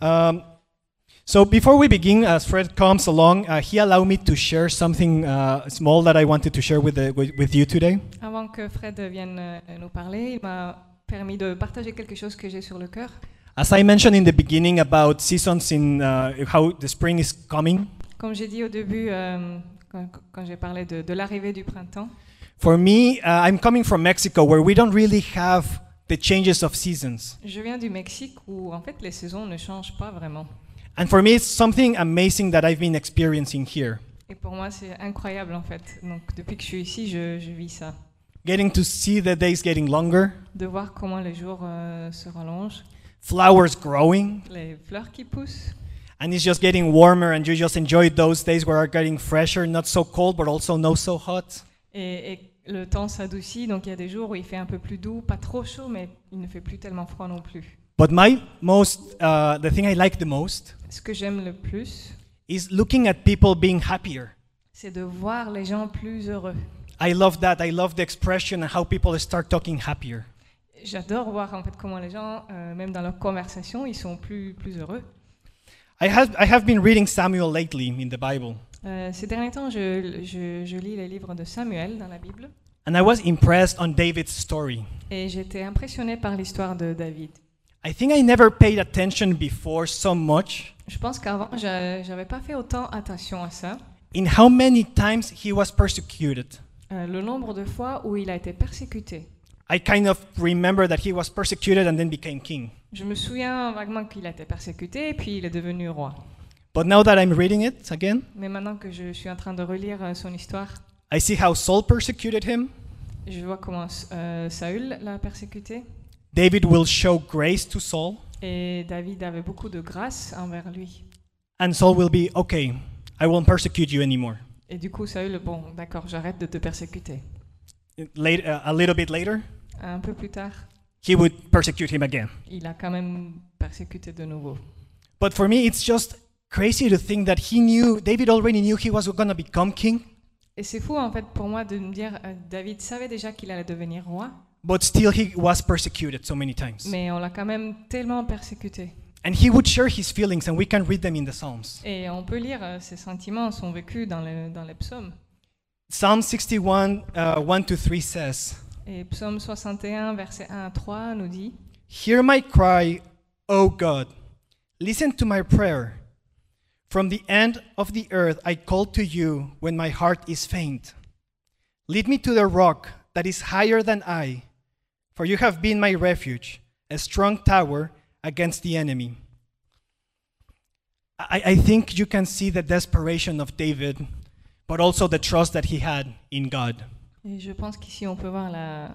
Um, so before we begin, as Fred comes along, uh, he allowed me to share something uh, small that I wanted to share with, the, with, with you today. Avant que Fred vienne euh, nous parler, il m'a permis de partager quelque chose que j'ai sur le cœur. As I mentioned in the beginning about seasons in uh, how the spring is coming, Comme j'ai dit au début, euh, quand, quand j'ai parlé de, de l'arrivée du printemps, for me, uh, I'm coming from Mexico where we don't really have the changes of seasons. je viens du Mexique où en fait les saisons ne changent pas vraiment. And for me, it's something amazing that I've been experiencing here. Et pour moi, c'est incroyable en fait. Donc depuis que je suis ici, je, je vis ça. Getting to see the days getting longer, De voir comment les jours euh, se rallongent, flowers growing, les fleurs qui poussent. and it's just getting warmer, and you just enjoy those days where are getting fresher, not so cold, but also not so hot. Et, et le temps s'adoucit, donc il y a des jours où il fait un peu plus doux, pas trop chaud, mais il ne fait plus tellement froid non plus. But my most, uh, the thing I like the most Ce que j'aime le plus, is looking at people being happier. c'est de voir les gens plus heureux. I love that. I love the expression and how people start talking happier. J'adore voir en fait comment les gens, euh, même dans leur conversation, ils sont plus, plus heureux. I have, I have been reading Samuel lately in the Bible, Euh, ces derniers temps, je, je- je lis les livres de Samuel dans la Bible and I was impressed on David's story. et j'étais impressionné par l'histoire de David. I think I never paid attention before so much Je pense qu'avant, j'a- j'avais pas fait autant attention à ça. in how many times he was persecuted. Euh, le nombre de fois où il a été persécuté. I kind of remember that he was persecuted and then became king. Je me souviens vaguement qu'il a été persécuté et puis il est devenu roi. But now that I'm reading it again, Mais maintenant que je suis en train de relire euh, son histoire, I see how Saul persecuted him. je vois comment euh, Saül l'a persécuté David will show grace to Saul, et David avait beaucoup de grâce envers lui. and Saul will be, okay, I won't persecute you anymore. Et du coup, Saül, bon, d'accord, j'arrête de te persécuter. Late, uh, a little bit later, Un peu plus tard, he would persecute him again. il a quand même persécuté de nouveau. But for me, it's just crazy to think that he knew, David already knew he was going to become king, Et c'est fou en fait pour moi de me dire, euh, David savait déjà qu'il allait devenir roi, but still he was persecuted so many times. mais on l'a quand même tellement persécuté. And he would share his feelings, and we can read them in the Psalms. Et on peut lire euh, ses sentiments, son vécu dans, le- dans les psaumes. Psalm 61, uh, 1 to 3 says, Et psaume 61, verset 1 à 3 nous dit Hear my cry, O God. Listen to my prayer. From the end of the earth I call to you when my heart is faint. Lead me to the rock that is higher than I, for you have been my refuge, a strong tower against the enemy. I, I think you can see the desperation of David, but also the trust that he had in God. Et je pense qu'ici on peut voir la-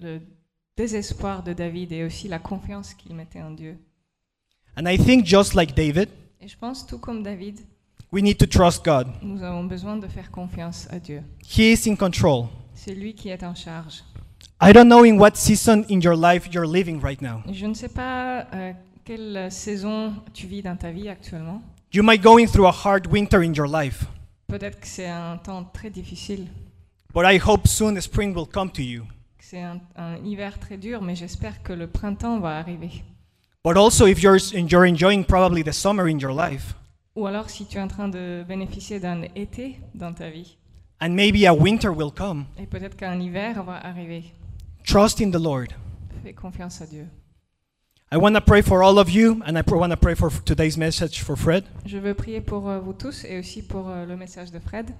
le désespoir de David et aussi la confiance qu'il mettait en Dieu. And I think just like David, Et je pense, tout comme David, we need to trust God. nous avons besoin de faire confiance à Dieu. He is in control. C'est lui qui est en charge. I don't know in what season in your life you're living right now. Je ne sais pas euh, quelle saison tu vis dans ta vie actuellement. You might going through a hard winter in your life, Peut-être que c'est un temps très difficile, but I hope soon the spring will come to you. que c'est un, un hiver très dur, mais j'espère que le printemps va arriver. But also if you're you're enjoying probably the summer in your life Ou alors si tu es en train de bénéficier d'un été dans ta vie, and maybe a winter will come, et peut-être qu'un hiver va arriver, trust in the Lord. fais confiance à Dieu. I want to pray for all of you and I want to pray for today's message for Fred. Je veux prier pour euh, vous tous et aussi pour euh, le message de Fred.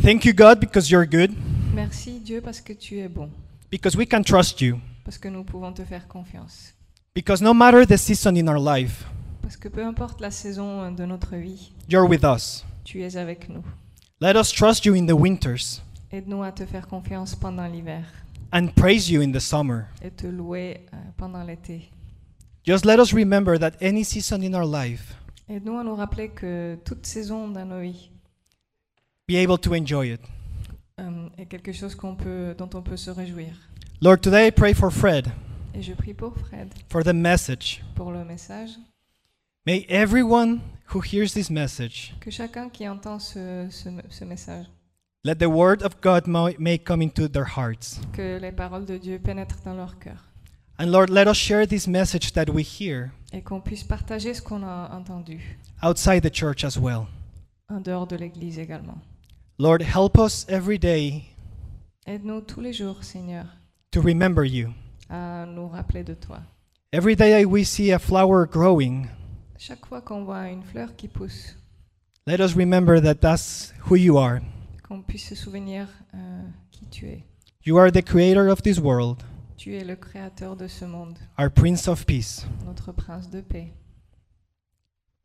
Thank you God because you're good, Merci Dieu parce que tu es bon, because we can trust you. parce que nous pouvons te faire confiance. Because no matter the season in our life, Parce que peu importe la saison euh, de notre vie, you're with us. tu es avec nous. Let us trust you in the winters Aide-nous à te faire confiance pendant l'hiver and praise you in the summer. et te louer euh, pendant l'été. Just let us remember that any season in our life, Aide-nous à nous rappeler que toute saison dans nos vies be able to enjoy it. euh, est quelque chose qu'on peut, dont on peut se réjouir. Lord, today I pray for Fred, Et je prie pour Fred, for the message. pour le message. May everyone who hears this message, Que chacun qui entend ce, ce, ce message, let the word of God mo- may come into their hearts. que les paroles de Dieu pénètrent dans leur cœur. And Lord, let us share this message that we hear et qu'on puisse partager ce qu'on a entendu outside the church as well. en dehors de l'Église également. Lord, help us every day Aide-nous tous les jours, Seigneur, to remember you. À nous rappeler de toi. Every day we see a flower growing, Chaque fois qu'on voit une fleur qui pousse, let us remember that that's who you are. qu'on puisse se souvenir euh, qui tu es. You are the creator of this world, Tu es le créateur de ce monde, our Prince of Peace, notre prince de paix.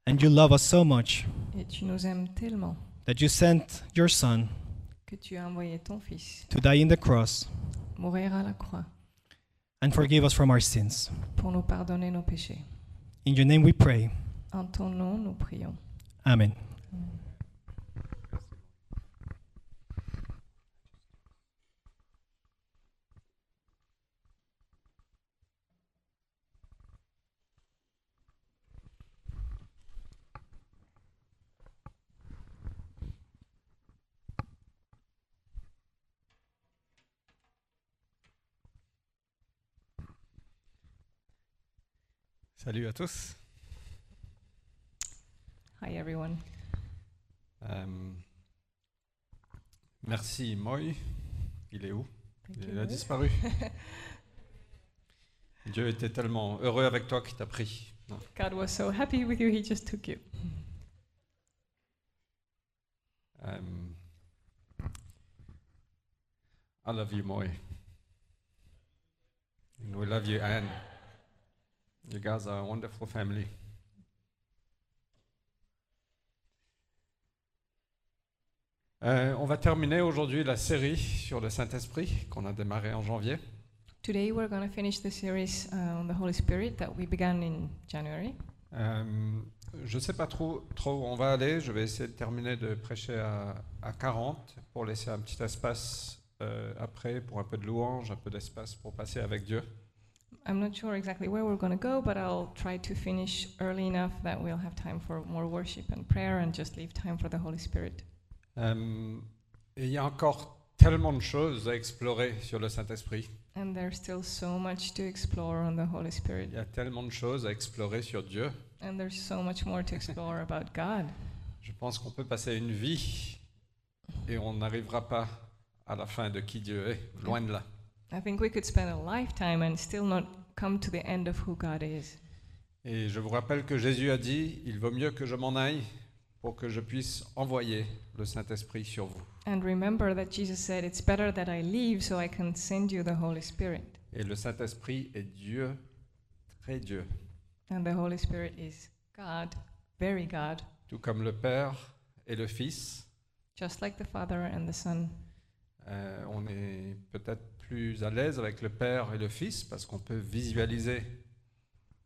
and you love us so much Et tu nous aimes tellement that you sent your Son que tu as envoyé ton Fils to die in the cross mourir à la croix and forgive us from our sins. pour nous pardonner nos péchés. In your name we pray. En ton nom, nous prions. Amen. Salut à tous. Hi everyone. Euh, merci Moy. Il est où? Thank Il you. a disparu. Dieu était tellement heureux avec toi qu'il t'a pris. Non. God was so happy with you, he just took you. Euh, I love you, Moy. And we love you, Anne. You guys are a wonderful family. Euh, on va terminer aujourd'hui la série sur le Saint-Esprit qu'on a démarré en janvier. Today we're going to finish the series uh, on the Holy Spirit that we began in January. Euh, je ne sais pas trop, trop où on va aller. Je vais essayer de terminer de prêcher à, à 40 pour laisser un petit espace euh, après pour un peu de louange, un peu d'espace pour passer avec Dieu. I'm not sure exactly where we're going to go, but I'll try to finish early enough that we'll have time for more worship and prayer and just leave time for the Holy Spirit. Et il y a encore tellement de choses à explorer sur le Saint-Esprit. And there's still so much to explore on the Holy Spirit. Il y a tellement de choses à explorer sur Dieu. And there's so much more to explore about God. Je pense qu'on peut passer une vie et on n'arrivera pas à la fin de qui Dieu est, loin de là. I think we could spend a lifetime and still not come to the end of who God is. Et je vous rappelle que Jésus a dit, il vaut mieux que je m'en aille pour que je puisse envoyer le Saint-Esprit sur vous. And remember that Jesus said, It's better that I leave so I can send you the Holy Spirit. Et le Saint-Esprit est Dieu, très Dieu. And the Holy Spirit is God, very God, Tout comme le Père et le Fils, just like the Father and the Son. euh, on est peut-être plus à l'aise avec le Père et le Fils parce qu'on peut visualiser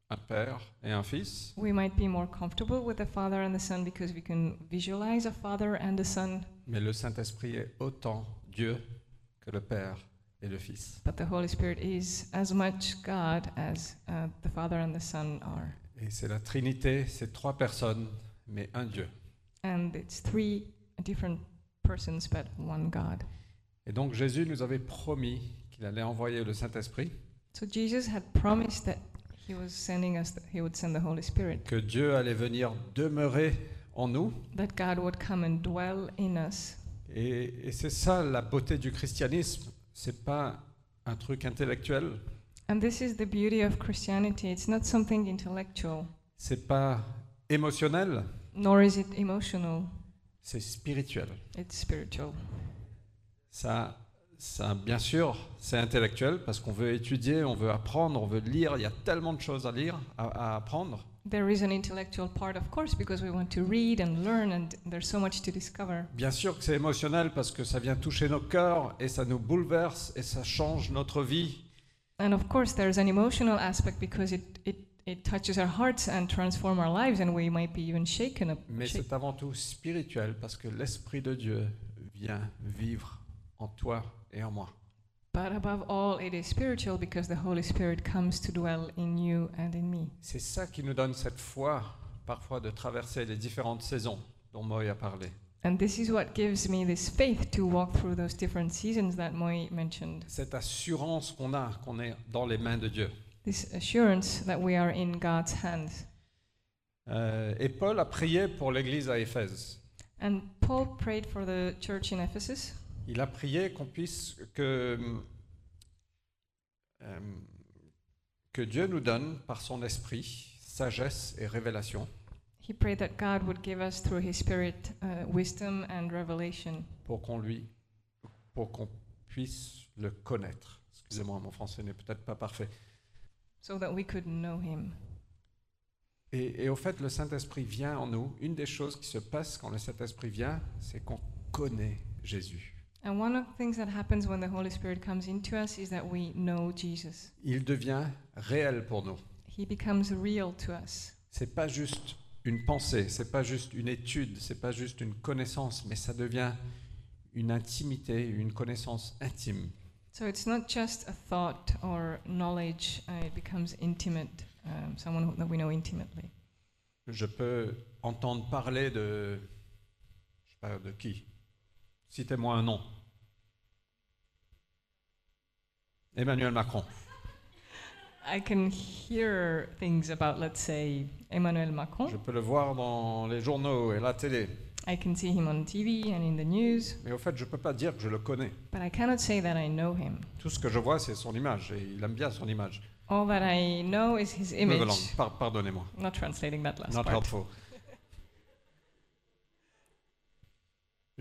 un Père et un Fils. We might be more comfortable with the Father and the Son because we can visualize a Father and a Son, Mais le Saint-Esprit est autant Dieu que le Père et le Fils. but the Holy Spirit is as much God as uh, the Father and the Son are. Et c'est la Trinité, c'est trois personnes, mais un Dieu. And it's three different persons, but one God. Et donc Jésus nous avait promis qu'il allait envoyer le Saint-Esprit, So Jesus had promised that he was sending us, he would send the Holy Spirit, que Dieu allait venir demeurer en nous. that God would come and dwell in us. Et, et c'est ça la beauté du christianisme. C'est pas un truc intellectuel, And this is the beauty of Christianity. It's not something intellectual, c'est pas émotionnel, nor is it emotional. c'est spirituel. It's spiritual. Ça, ça, bien sûr, c'est intellectuel parce qu'on veut étudier, on veut apprendre, on veut lire. Il y a tellement de choses à lire, à, à apprendre. There is an intellectual part, of course, because we want to read and learn, and there's so much to discover. Bien sûr que c'est émotionnel parce que ça vient toucher nos cœurs et ça nous bouleverse et ça change notre vie. And of course, there's an emotional aspect because it, it, it touches our hearts and transform our lives, and we might be even shaken up. Mais c'est avant tout spirituel parce que l'Esprit de Dieu vient vivre en toi et en moi. But above all, it is spiritual because the Holy Spirit comes to dwell in you and in me. C'est ça qui nous donne cette foi, parfois, de traverser les différentes saisons dont Moïse a parlé. And this is what gives me this faith to walk through those different seasons that Moy mentioned. Cette assurance qu'on a, qu'on est dans les mains de Dieu. this assurance that we are in God's hands. Euh, et Paul a prié pour l'église à Éphèse. And Paul prayed for the church in Ephesus. Il a prié qu'on puisse que euh, que Dieu nous donne par son esprit sagesse et révélation He prayed that God would give us through His Spirit uh, wisdom and revelation pour qu'on lui pour qu'on puisse le connaître. Excusez-moi, mon français n'est peut-être pas parfait. so that we could know Him. Et, et au fait, le Saint-Esprit vient en nous. Une des choses qui se passe quand le Saint-Esprit vient, c'est qu'on connaît Jésus. And one of the things that happens when the Holy Spirit comes into us is that we know Jesus. Il devient réel pour nous. He becomes real to us. C'est pas juste une pensée, c'est pas juste une étude, c'est pas juste une connaissance, mais ça devient une intimité, une connaissance intime. So it's not just a thought or knowledge, uh, it becomes intimate, um, someone who, that we know intimately. Je peux entendre parler de je sais pas de qui? Citez-moi un nom. Emmanuel Macron. I can hear things about, let's say, Emmanuel Macron. Je peux le voir dans les journaux et la télé. I can see him on TV and in the news, Mais au fait, je ne peux pas dire que je le connais. but I cannot say that I know him. Tout ce que je vois, c'est son image, et il aime bien son image. All that I know is his image. pardonnez-moi. Not translating that last Not part. helpful.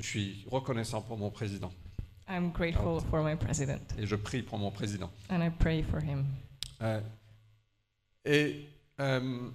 Je suis reconnaissant pour mon président, I'm grateful for my president, et je prie pour mon président. and I pray for him. Euh, et, euh,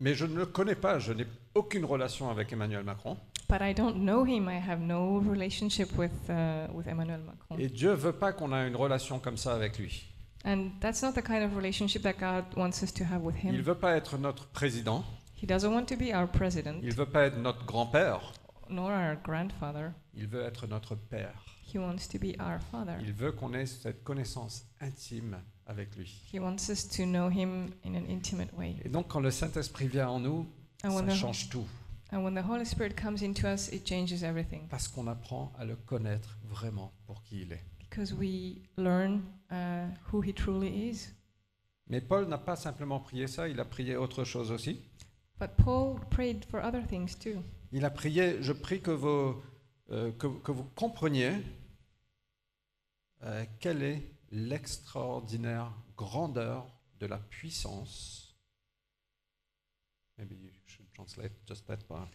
mais je ne le connais pas, je n'ai aucune relation avec Emmanuel Macron. But I don't know him. I have no relationship with uh, with Emmanuel Macron. Et Dieu veut pas qu'on ait une relation comme ça avec lui. And that's not the kind of relationship that God wants us to have with Il him. veut pas être notre président, He doesn't want to be our president, il veut pas être notre grand-père, nor our grandfather. il veut être notre père. He wants to be our father. Il veut qu'on ait cette connaissance intime avec lui. He wants us to know him in an intimate way. Et donc quand le Saint-Esprit vient en nous, And when, ça the, change tout, and when the Holy Spirit comes into us, it changes everything parce qu'on apprend à le connaître vraiment pour qui il est. because we learn uh, who he truly is. Mais Paul n'a pas simplement prié ça, il a prié autre chose aussi. But Paul prayed for other things too. Il a prié, je prie que, vos, euh, que, que vous compreniez euh, quelle est l'extraordinaire grandeur de la puissance. Maybe you should translate just that part.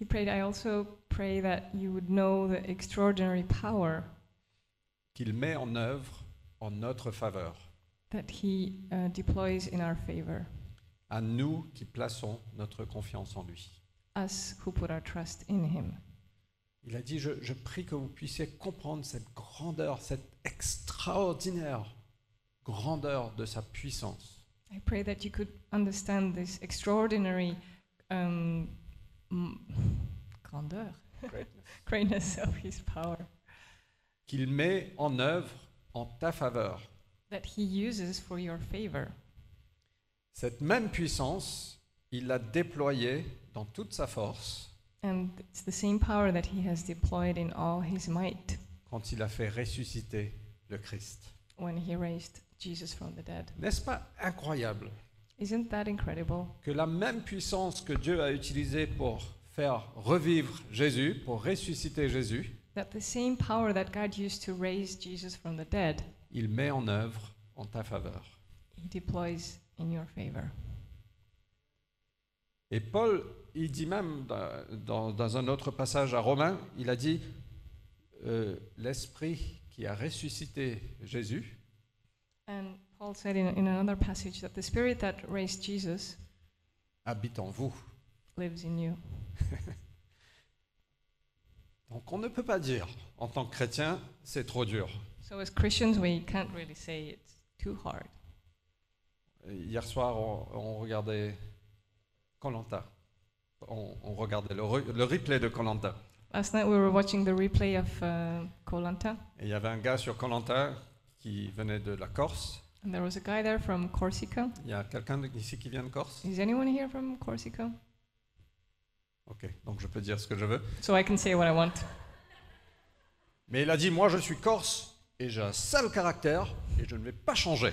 He prayed, I also pray that you would know the extraordinary power Qu'il met en œuvre en notre faveur, that he uh, deploys in our favor, à nous qui plaçons notre confiance en lui. Us who put our trust in him. Il a dit, je, je prie que vous puissiez comprendre cette grandeur, cette extraordinaire grandeur de sa puissance. I pray that you could understand this extraordinary um, grandeur, greatness of his power qu'il met en œuvre en ta faveur. that he uses for your favor. Cette même puissance, il l'a déployée dans toute sa force And it's the same power that he has deployed in all his might quand il a fait ressusciter le Christ. when he raised Jesus from the dead. N'est-ce pas incroyable Isn't that incredible? que la même puissance que Dieu a utilisée pour faire revivre Jésus, pour ressusciter Jésus, That the same power that God used to raise Jesus from the dead, il met en œuvre en ta faveur. he deploys in your favor. Et Paul, il dit même dans, un autre passage à Romains, il a dit, euh, l'Esprit qui a ressuscité Jésus And Paul said in, in another passage that the spirit that raised Jesus habite en vous. lives in you. Donc on ne peut pas dire, en tant que chrétien, c'est trop dur. So as Christians, we can't really say it's too hard. Hier soir, on, on regardait Colanta. On, on regardait le, re- le replay de Colanta. Last night we were watching the replay of uh, Kolanta, Et il y avait un gars sur Colanta qui venait de la Corse. and there was a guy there from Corsica. Il y a quelqu'un ici qui vient de Corse? Is anyone here from Corsica? Ok, donc je peux dire ce que je veux. So I can say what I want. Mais il a dit, moi je suis Corse et j'ai un sale caractère et je ne vais pas changer.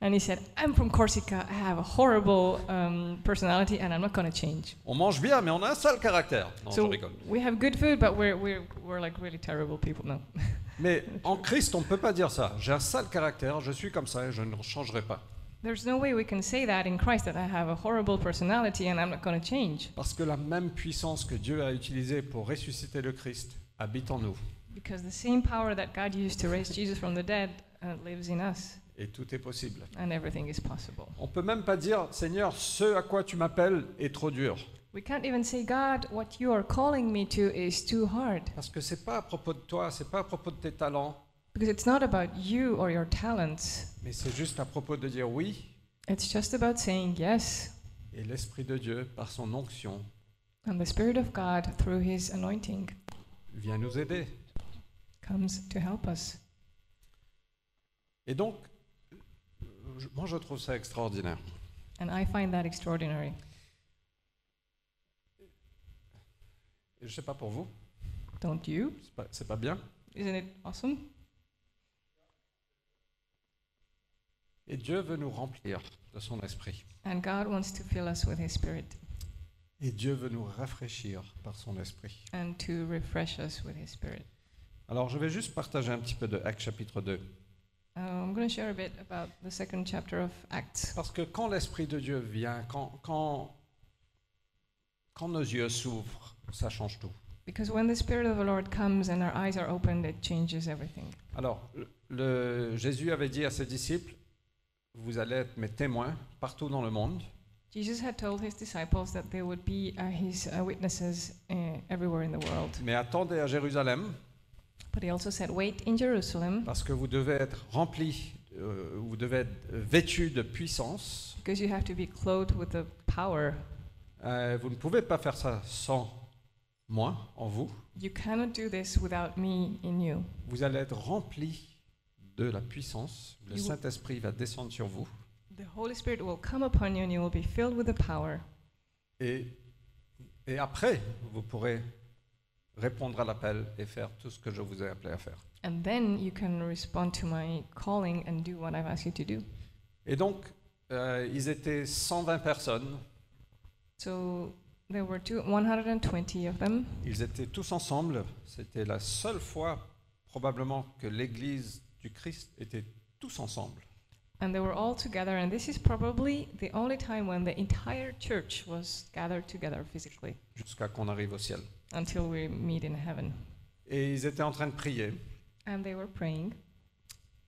And he said, I'm from Corsica. I have a horrible um, personality and I'm not going to change. On mange bien, mais on a un sale caractère. Non, je so rigole. we have good food, but we're, we're, we're like really terrible people. No. Mais en Christ, on ne peut pas dire ça. J'ai un sale caractère, je suis comme ça et je ne changerai pas. There's no way we can say that in Christ that I have a horrible personality and I'm not going to change. Parce que la même puissance que Dieu a utilisée pour ressusciter le Christ habite en nous. Because the same power that God used to raise Jesus from the dead uh, lives in us, Et tout est possible. and everything is possible. On peut même pas dire, Seigneur, ce à quoi tu m'appelles est trop dur. We can't even say, God, what you are calling me to is too hard. Parce que c'est pas à propos de toi, c'est pas à propos de tes talents, Because it's not about you or your talents, mais c'est juste à propos de dire oui. it's just about saying yes. Et l'Esprit de Dieu, par son onction, And the Spirit of God, through His anointing, vient nous aider. comes to help us. Et donc, moi je trouve ça extraordinaire. And I find that extraordinary. Et je sais pas pour vous, Don't you? c'est pas, c'est pas bien. Isn't it awesome? Et Dieu veut nous remplir de son esprit. And God wants to fill us with His Spirit Et Dieu veut nous rafraîchir par son esprit. and to refresh us with His Spirit. Alors je vais juste partager un petit peu de Actes chapitre 2. I'm going to share a bit about the second chapter of Acts. Parce que quand l'Esprit de Dieu vient, quand, quand, quand nos yeux s'ouvrent, ça change tout. Because when the Spirit of the Lord comes and our eyes are opened, it changes everything. Alors, le, le- Jésus avait dit à ses disciples, vous allez être mes témoins partout dans le monde, Jesus had told his disciples that they would be uh, his uh, witnesses uh, everywhere in the world. mais attendez à Jérusalem, But he also said, Wait in Jerusalem, parce que vous devez être remplis, euh, vous devez être vêtus de puissance. because you have to be clothed with the power. Euh, vous ne pouvez pas faire ça sans moi, en vous. You cannot do this without me in you. Vous allez être remplis de la puissance. Le You- Saint-Esprit va descendre sur vous. The Holy Spirit will come upon you and you will be filled with the power. Et, et après, vous pourrez répondre à l'appel et faire tout ce que je vous ai appelé à faire. And then you can respond to my calling and do what I've asked you to do. Et donc, euh, ils étaient 120 personnes. So there were two, 120 of them. Ils étaient tous ensemble. C'était la seule fois, probablement, que l'Église du Christ était tous ensemble. And they were all together, and this is probably the only time when the entire church was gathered together physically jusqu'à qu'on arrive au ciel. Until we meet in heaven. Et ils étaient en train de prier. And they were praying,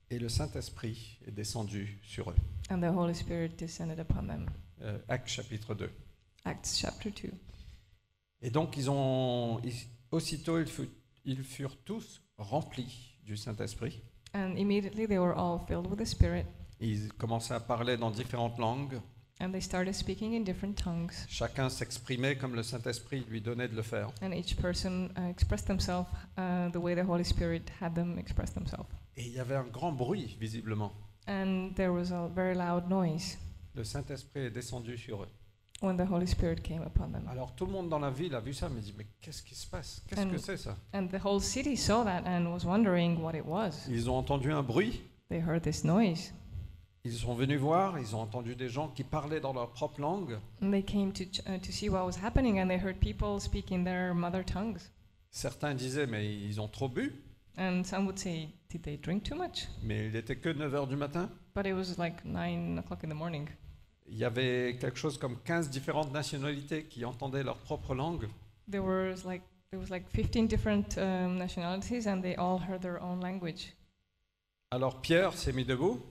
Et le Saint-Esprit est descendu sur eux. and the Holy Spirit descended upon them. Euh, Actes chapitre 2. Acts chapter 2. Et donc, ils ont, ils- aussitôt, ils furent tous remplis du Saint-Esprit. And immediately they were all filled with the Spirit, Ils commençaient à parler dans différentes langues. And they started speaking in different tongues. Chacun s'exprimait comme le Saint-Esprit lui donnait de le faire. And each person uh, expressed themselves uh, the way the Holy Spirit had them express themselves. Et il y avait un grand bruit, visiblement. And there was a very loud noise Le Saint-Esprit est descendu sur eux. when the Holy Spirit came upon them. Alors tout le monde dans la ville a vu ça, mais dit, mais qu'est-ce qui se passe? Qu'est-ce And- que c'est ça? And the whole city saw that and was wondering what it was. Ils ont entendu un bruit, They heard this noise. Ils sont venus voir, ils ont entendu des gens qui parlaient dans leur propre langue. They came to, uh, to see what was happening, and they heard people speaking their mother tongues. Certains disaient, mais ils ont trop bu, And some would say, Did they drink too much? mais il n'était que 9 heures du matin. But it was like 9 o'clock in the morning. Il y avait quelque chose comme 15 différentes nationalités qui entendaient leur propre langue. There was like there was like 15 different um, nationalities, and they all heard their own language. Alors Pierre s'est mis debout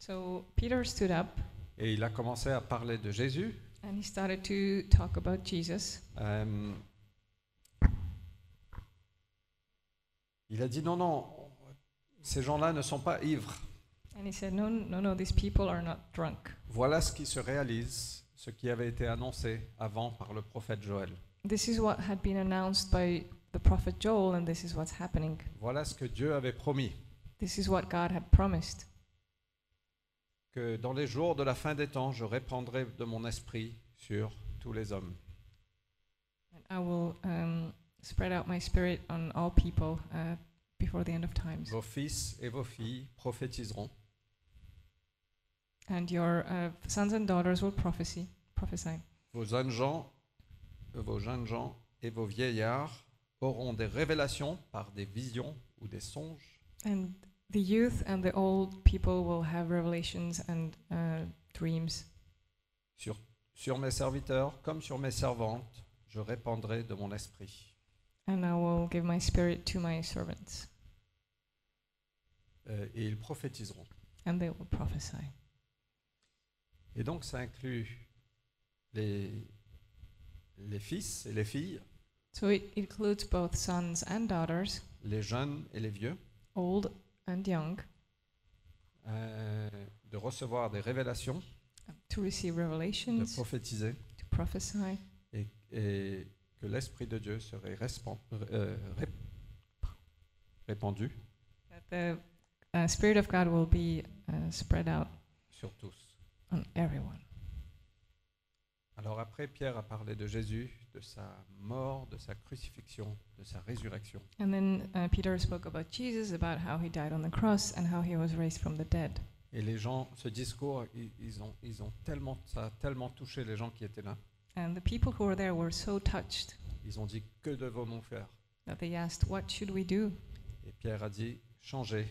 So Peter stood up et il a commencé à parler de Jésus. and he started to talk about Jesus. Euh, il a dit non, non, ces gens-là ne sont pas ivres. And he said, No, no, no, these people are not drunk. Voilà ce qui se réalise, ce qui avait été annoncé avant par le prophète Joël. This is what had been announced by the prophet Joel, and this is what's happening. Voilà ce que Dieu avait promis, This is what God had promised. Que dans les jours de la fin des temps, je répandrai de mon esprit sur tous les hommes. And I will um, spread out my spirit on all people uh, before the end of times. Vos fils et vos filles prophétiseront. and your uh, sons and daughters will prophecy, prophesy. Vos jeunes gens, euh, vos jeunes gens et vos vieillards auront des révélations par des visions ou des songes. And the youth and the old people will have revelations and uh, dreams. Sur, sur mes serviteurs comme sur mes servantes, je répandrai de mon esprit. And I will give my spirit to my servants, Euh, et ils prophétiseront. and they will prophesy. Et donc ça inclut les, les fils et les filles, So it includes both sons and daughters, les jeunes et les vieux, old and young, euh, de recevoir des révélations, to receive de prophétiser, to prophesy, et, et que l'Esprit de Dieu serait euh, rép- répandu that the uh, Spirit of God will be uh, spread out sur tous. on everyone. Alors après, Pierre a parlé de Jésus, de sa mort, de sa crucifixion, de sa résurrection. And then uh, Peter spoke about Jesus, about how he died on the cross and how he was raised from the dead. Et les gens, ce discours, ils, ils ont, ils ont tellement, ça a tellement touché les gens qui étaient là. And the people who were there were so touched Ils ont dit, que devons-nous faire? that they asked, What should we do? Et Pierre a dit, changez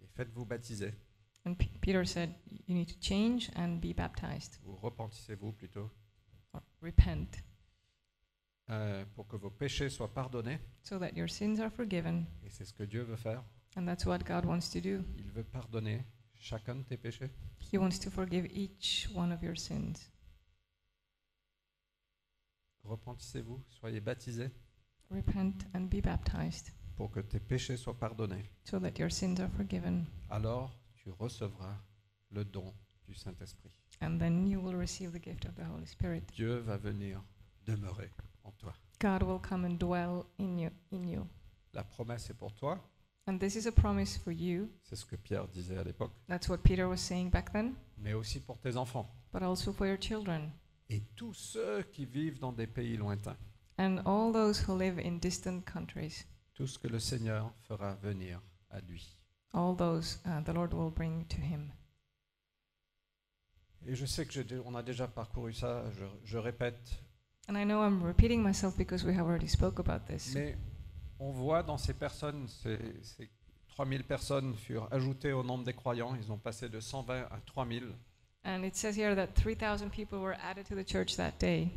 et faites-vous baptiser, And P- Peter said, You need to change and be baptized, ou repentissez-vous plutôt, or repent, euh, pour que vos péchés soient pardonnés. so that your sins are forgiven. Et c'est ce que Dieu veut faire. And that's what God wants to do. Il veut pardonner chacun de tes péchés. He wants to forgive each one of your sins. Repentissez-vous, soyez baptisés Repent and be baptized, pour que tes péchés soient pardonnés. so that your sins are forgiven. Alors tu recevras le don du Saint-Esprit. And then you will receive the gift of the Holy Spirit. Dieu va venir demeurer en toi. God will come and dwell in you. In you. La promesse est pour toi. And this is a promise for you. C'est ce que Pierre disait à l'époque. That's what Peter was saying back then, Mais aussi pour tes enfants. but also for your children Et tous ceux qui vivent dans des pays lointains. and all those who live in distant countries. Tout ce que le Seigneur fera venir à lui. All those uh, the Lord will bring to him. Et je sais que j'ai dé- on a déjà parcouru ça, je, je répète, And I know I'm repeating myself because we have already spoke about this. mais on voit dans ces personnes, ces, ces 3000 personnes furent ajoutées au nombre des croyants, ils ont passé de 120 à 3000. And it says here that 3,000 people were added to the church that day.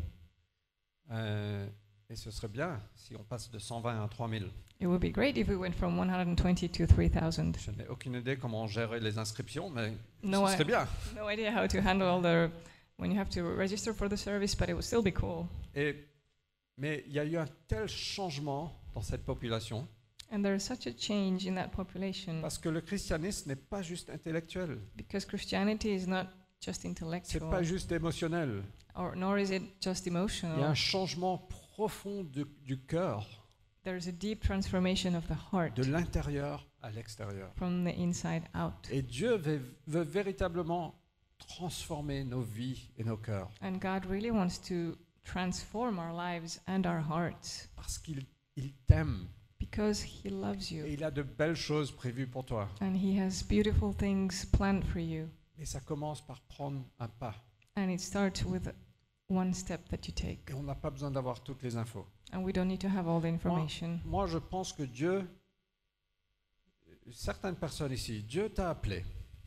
Euh, et ce serait bien si on passe de 120 à 3000. It would be great if we went from 120 to 3,000. Je n'ai aucune idée comment gérer les inscriptions, mais No, ce serait bien. no idea how to handle the when you have to register for the service, but it would still be cool. Et, mais il y a eu un tel changement dans cette population, And there is such a change in that population parce que le christianisme n'est pas juste intellectuel, because Christianity is not just c'est intellectual, pas juste émotionnel. or nor is it just Il y a emotional. un changement profond de- du cœur, There is a deep transformation of the heart de l'intérieur à l'extérieur. from the inside out. Et Dieu veut, veut véritablement transformer nos vies et nos cœurs, And God really wants to transform our lives and our hearts parce qu'il il t'aime because He loves et you il a de belles choses prévues pour toi. and He has beautiful things planned for you. Mais ça commence par prendre un pas. And it starts with one step that you take. Et on n'a pas besoin d'avoir toutes les infos. And we don't need to have all the information. Moi, je pense que Dieu, certaines personnes ici, Dieu t'a appelé.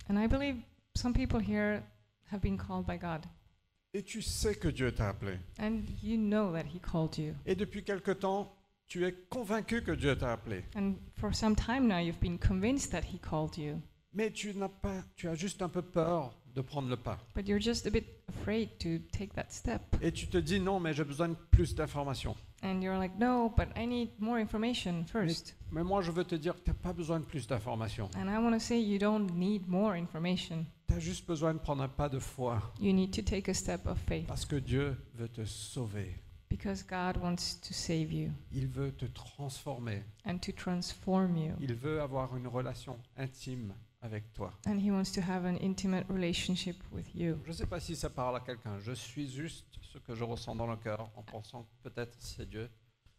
And I believe some people here have been called by God. Et tu sais que Dieu t'a appelé. And you know that He called you. Et depuis quelque temps, tu es convaincu que Dieu t'a appelé. And for some time now, you've been convinced that He called you. Mais tu n'as pas, tu as juste un peu peur de prendre le pas. But you're just a bit afraid to take that step. Et tu te dis non, mais j'ai besoin de plus d'informations. And you're like, no, but I need more information first. Mais moi, je veux te dire que tu n'as pas besoin de plus d'informations. And I want to say you don't need more information. Tu as juste besoin de prendre un pas de foi. You need to take a step of faith Parce que Dieu veut te sauver. because God wants to save you Il veut te transformer. and to transform you. Il veut avoir une relation intime avec toi. And He wants to have an intimate relationship with you. Je ne sais pas si ça parle à quelqu'un. Je suis juste ce que je ressens dans le cœur en pensant que peut-être c'est Dieu.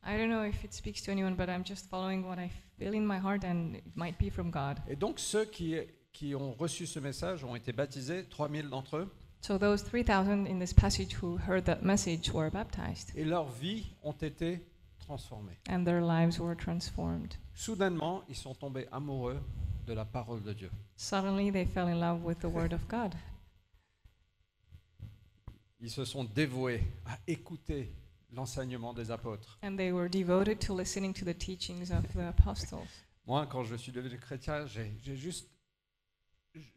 I don't know if it speaks to anyone, but I'm just following what I feel in my heart, and it might be from God. Et donc ceux qui, qui ont reçu ce message ont été baptisés, 3000 d'entre eux, So those 3,000 in this passage who heard that message were baptized, et leurs vies ont été transformées. and their lives were transformed. Soudainement, ils sont tombés amoureux de la parole de Dieu. Suddenly, they fell in love with the Word of God. Ils se sont dévoués à écouter l'enseignement des apôtres. And they were devoted to listening to the teachings of the apostles. Moi, quand je suis devenu chrétien, j'ai juste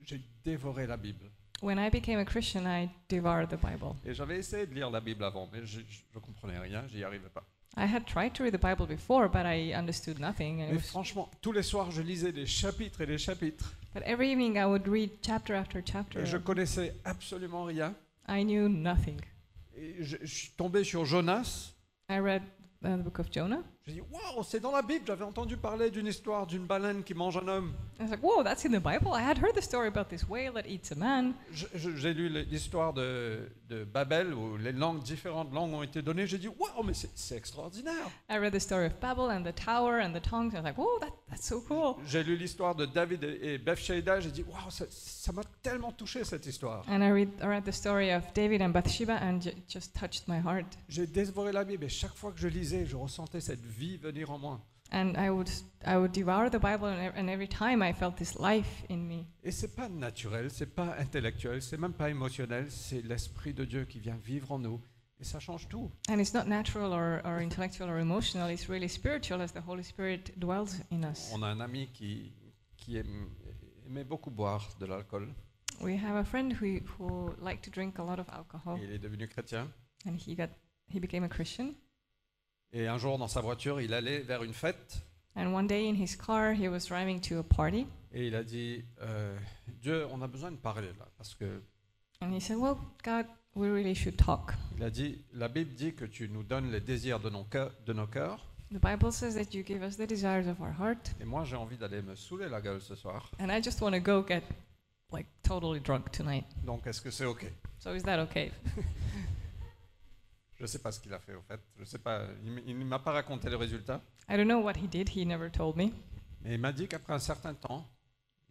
j'ai dévoré la Bible. When I became a Christian, I devoured the Bible. Et j'avais essayé de lire la Bible avant, mais je ne comprenais rien, j'y arrivais pas. I had tried to read the Bible before, but I understood nothing. And it Mais was, franchement, tous les soirs, je lisais des chapitres et des chapitres, but every evening, I would read chapter after chapter. et je connaissais absolument rien. I knew nothing. Et je, je suis tombé sur Jonas. I read uh, the book of Jonah. Dis waouh, c'est dans la Bible. J'avais entendu parler d'une histoire d'une baleine qui mange un homme. I was like, whoa, that's in the Bible. I had heard the story about this whale that eats a man. Je- je- J'ai lu l'histoire de, de Babel où les langues différentes langues ont été données. J'ai dit waouh, mais c'est extraordinaire. I read the story of Babel and the tower and the tongues. I was like, whoa, that, that's so cool. J'ai lu l'histoire de David et Bathsheba. J'ai dit waouh, ça- m'a tellement touché cette histoire. And I read, I read the story of David and Bathsheba, and it just touched my heart. J'ai dévoré la Bible et chaque fois que je lisais, je ressentais cette vie venir en moi. And I would, I would devour the Bible, and, ev- and every time I felt this life in me. Et c'est pas naturel, c'est pas intellectuel, c'est même pas émotionnel, c'est l'esprit de Dieu qui vient vivre en nous et ça change tout. And it's not natural or, or intellectual or emotional, it's really spiritual as the Holy Spirit dwells in us. On a un ami qui, qui aime- aimait beaucoup boire de l'alcool We have a friend who, who liked to drink a lot of alcohol, et il est devenu chrétien. and he, got, he became a Christian. Et un jour dans sa voiture, il allait vers une fête And one day in his car, he was driving to a party, et il a dit euh, Dieu, on a besoin de parler là parce que and he said, Well, God, we really should talk. il a dit la Bible dit que tu nous donnes les désirs de nos cœurs, de nos cœurs The Bible says that you give us the desires of our heart, et moi j'ai envie d'aller me saouler la gueule ce soir. and I just want to go get like totally drunk tonight. Donc est-ce que c'est OK? So is that okay? Je ne sais pas ce qu'il a fait au fait. Je sais pas. Il ne m'a pas raconté le résultat. I don't know what he did. He never told me. Mais il m'a dit qu'après un certain temps,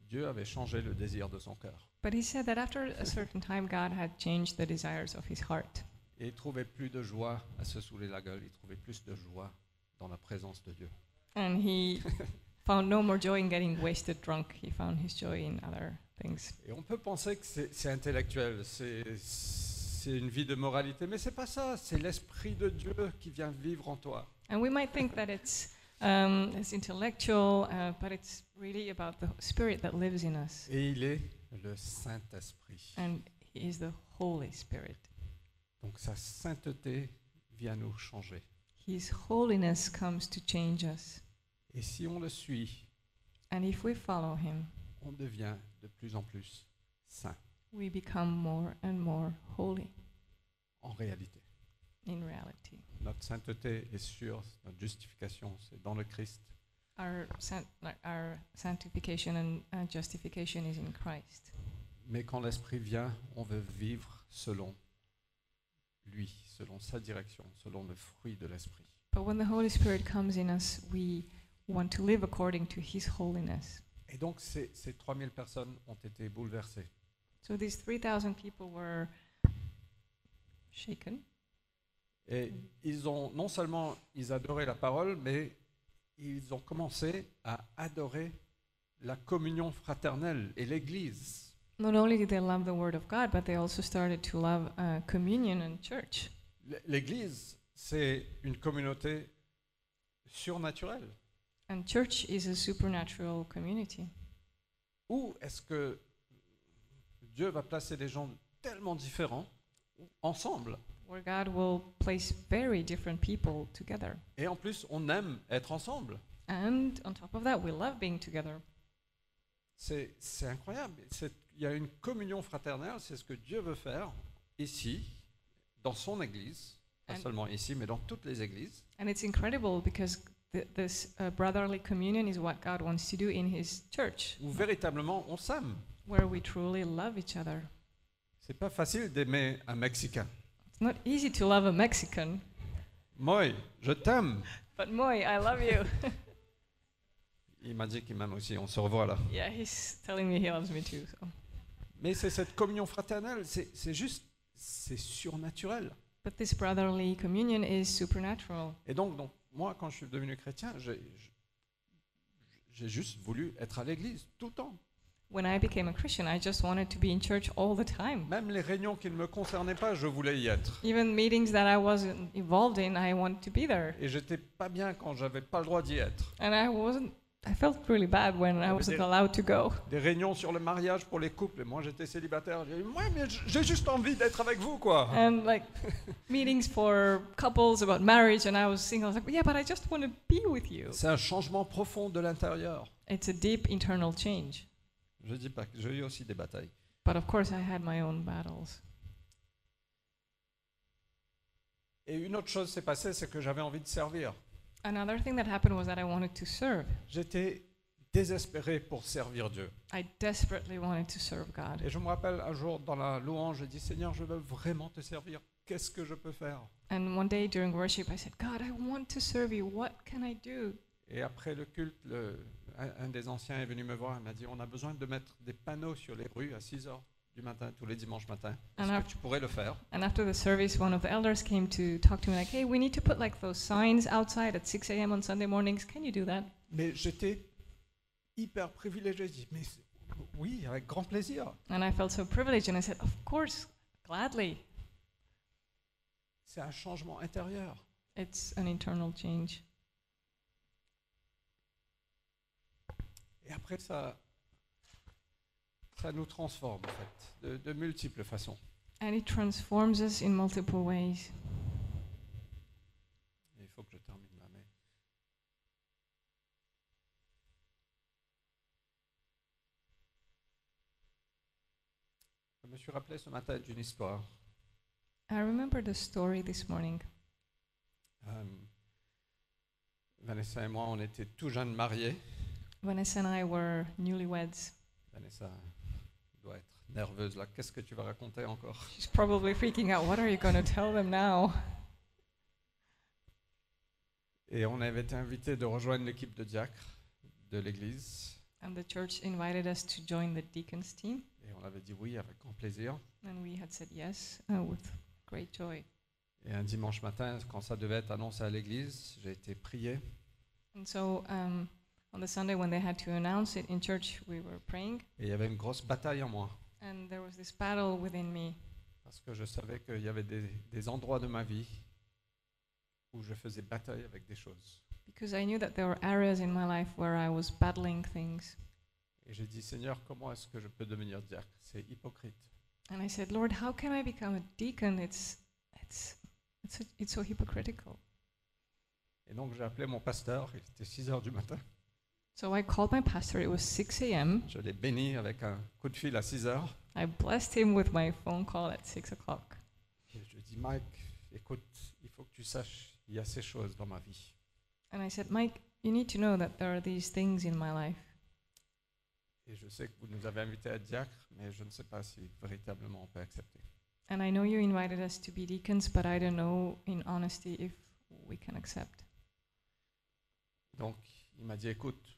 Dieu avait changé le désir de son cœur. But he said that after a certain time, God had changed the desires of his heart. Et il trouvait plus de joie à se saouler la gueule. Il trouvait plus de joie dans la présence de Dieu. And he found no more joy in getting wasted drunk. He found his joy in other things. Et on peut penser que c'est c'est intellectuel, c'est c'est une vie de moralité, mais c'est pas ça. C'est l'esprit de Dieu qui vient vivre en toi. And we might think that it's, um, it's intellectual, uh, but it's really about the Spirit that lives in us. Et il est le Saint-Esprit. And he is the Holy Spirit. Donc sa sainteté vient nous changer. His holiness comes to change us. Et si on le suit, And if we follow him, on devient de plus en plus saint we become more and more holy en réalité. in reality. Notre sainteté est sûre, notre justification, c'est dans le Christ. Our, san- our sanctification and uh, justification is in Christ. Mais quand l'Esprit vient, on veut vivre selon lui, selon sa direction, selon le fruit de l'Esprit. But when the Holy Spirit comes in us, we want to live according to His holiness. Et donc ces, ces 3000 personnes ont été bouleversées. So these 3,000 people were shaken. Et ils ont, non seulement ils adoraient la parole, mais ils ont commencé à adorer la communion fraternelle et l'Église. Not only did they love the Word of God, but they also started to love uh, communion and church. L'Église, c'est une communauté surnaturelle. And church is a supernatural community. Où est-ce que Dieu va placer des gens tellement différents ensemble where God will place very different people together. Et en plus, on aime être ensemble. And on top of that, we love being together. C'est incroyable. Il y a une communion fraternelle, c'est ce que Dieu veut faire ici, dans son Église, pas And- seulement ici, mais dans toutes les églises. And it's incredible because th- this uh, brotherly communion is what God wants to do in His church, où véritablement on s'aime. Where we truly love each other. C'est pas facile d'aimer un Mexicain. It's not easy to love a Mexican, Moi, je t'aime. but moi, I love you. Il m'a dit qu'il m'aime aussi, on se revoit là. Yeah, he's telling me he loves me too. So. Mais c'est cette communion fraternelle, c'est juste, c'est surnaturel. But this brotherly communion is supernatural. Et donc, donc, moi, quand je suis devenu chrétien, j'ai juste voulu être à l'église tout le temps. When I became a Christian, I just wanted to be in church all the time. Même les réunions qui ne me concernaient pas, je voulais y être. Even meetings that I wasn't involved in, I wanted to be there. Et j'étais pas bien quand j'avais pas le droit d'y être. And I wasn't. I felt really bad when I wasn't there- allowed to go. Des réunions sur le mariage pour les couples. Et moi, j'étais célibataire. J'ai dit, ouais, mais j'ai juste envie d'être avec vous, quoi. And like meetings for couples about marriage, and I was single. I was like, yeah, but I just want to be with you. C'est un changement profond de l'intérieur. It's a deep internal change. Je dis pas que j'ai eu aussi des batailles. But of course, I had my own battles. Et une autre chose s'est passée, c'est que j'avais envie de servir. Another thing that happened was that I wanted to serve. J'étais désespéré pour servir Dieu. I desperately wanted to serve God. Et je me rappelle un jour dans la louange, j'ai dit Seigneur, je veux vraiment te servir. Qu'est-ce que je peux faire? And one day during worship, I said, God, I want to serve you. What can I do? Et après le culte, le- un, un des anciens est venu me voir. Il m'a dit On a besoin de mettre des panneaux sur les rues à 6 heures du matin, tous les dimanches matins. Est-ce And que tu pourrais le faire? And after the service, one of the elders came to talk to me like, hey, we need to put like those signs outside at 6 a.m. on Sunday mornings. Can you do that? Mais j'étais hyper privilégié. J'ai dit Mais oui, avec grand plaisir. And I felt so privileged, and I said, of course, gladly. C'est un changement intérieur. It's an internal change. Et après, ça, ça nous transforme, en fait, de, de multiples façons. And it transforms us in multiple ways. Il faut que je termine là. Mais... Je me suis rappelé ce matin d'une histoire. I remember the story this morning. Euh, Vanessa et moi, on était tout jeunes mariés. Vanessa and I were newlyweds. Vanessa doit être nerveuse là. Qu'est-ce que tu vas raconter encore? She's probably freaking out. What are you going to tell them now? Et on avait été invités de rejoindre l'équipe de diacres de l'église. And the church invited us to join the deacons team. Et on avait dit oui avec grand plaisir. And we had said yes uh, with great joy. Et un dimanche matin, quand ça devait être annoncé à l'église, j'ai été prié. And so um, on the Sunday when they had to announce it in church, we were praying. Et il y avait une grosse bataille en moi. And there was this battle within me Parce que je savais qu'il y avait des, des endroits de ma vie où je faisais bataille avec des choses. because I knew that there were areas in my life where I was battling things. Et j'ai dit, Seigneur, comment est-ce que je peux devenir diacre? C'est hypocrite. And I said, Lord, how can I become a deacon? It's, it's, it's, it's so hypocritical. Et donc j'ai appelé mon pasteur, il était 6 heures du matin. So I called my pastor. It was 6 a.m. Je l'ai béni avec un coup de fil à 6 heures. I blessed him with my phone call at 6 o'clock. Et je lui ai dit, Mike, écoute, il faut que tu saches, il y a ces choses dans ma vie. And I said, Mike, you need to know that there are these things in my life. Et je sais que vous nous avez invités à être diacre, mais je ne sais pas si véritablement on peut accepter. And I know you invited us to be deacons, but I don't know in honesty if we can accept. Donc il m'a dit, écoute,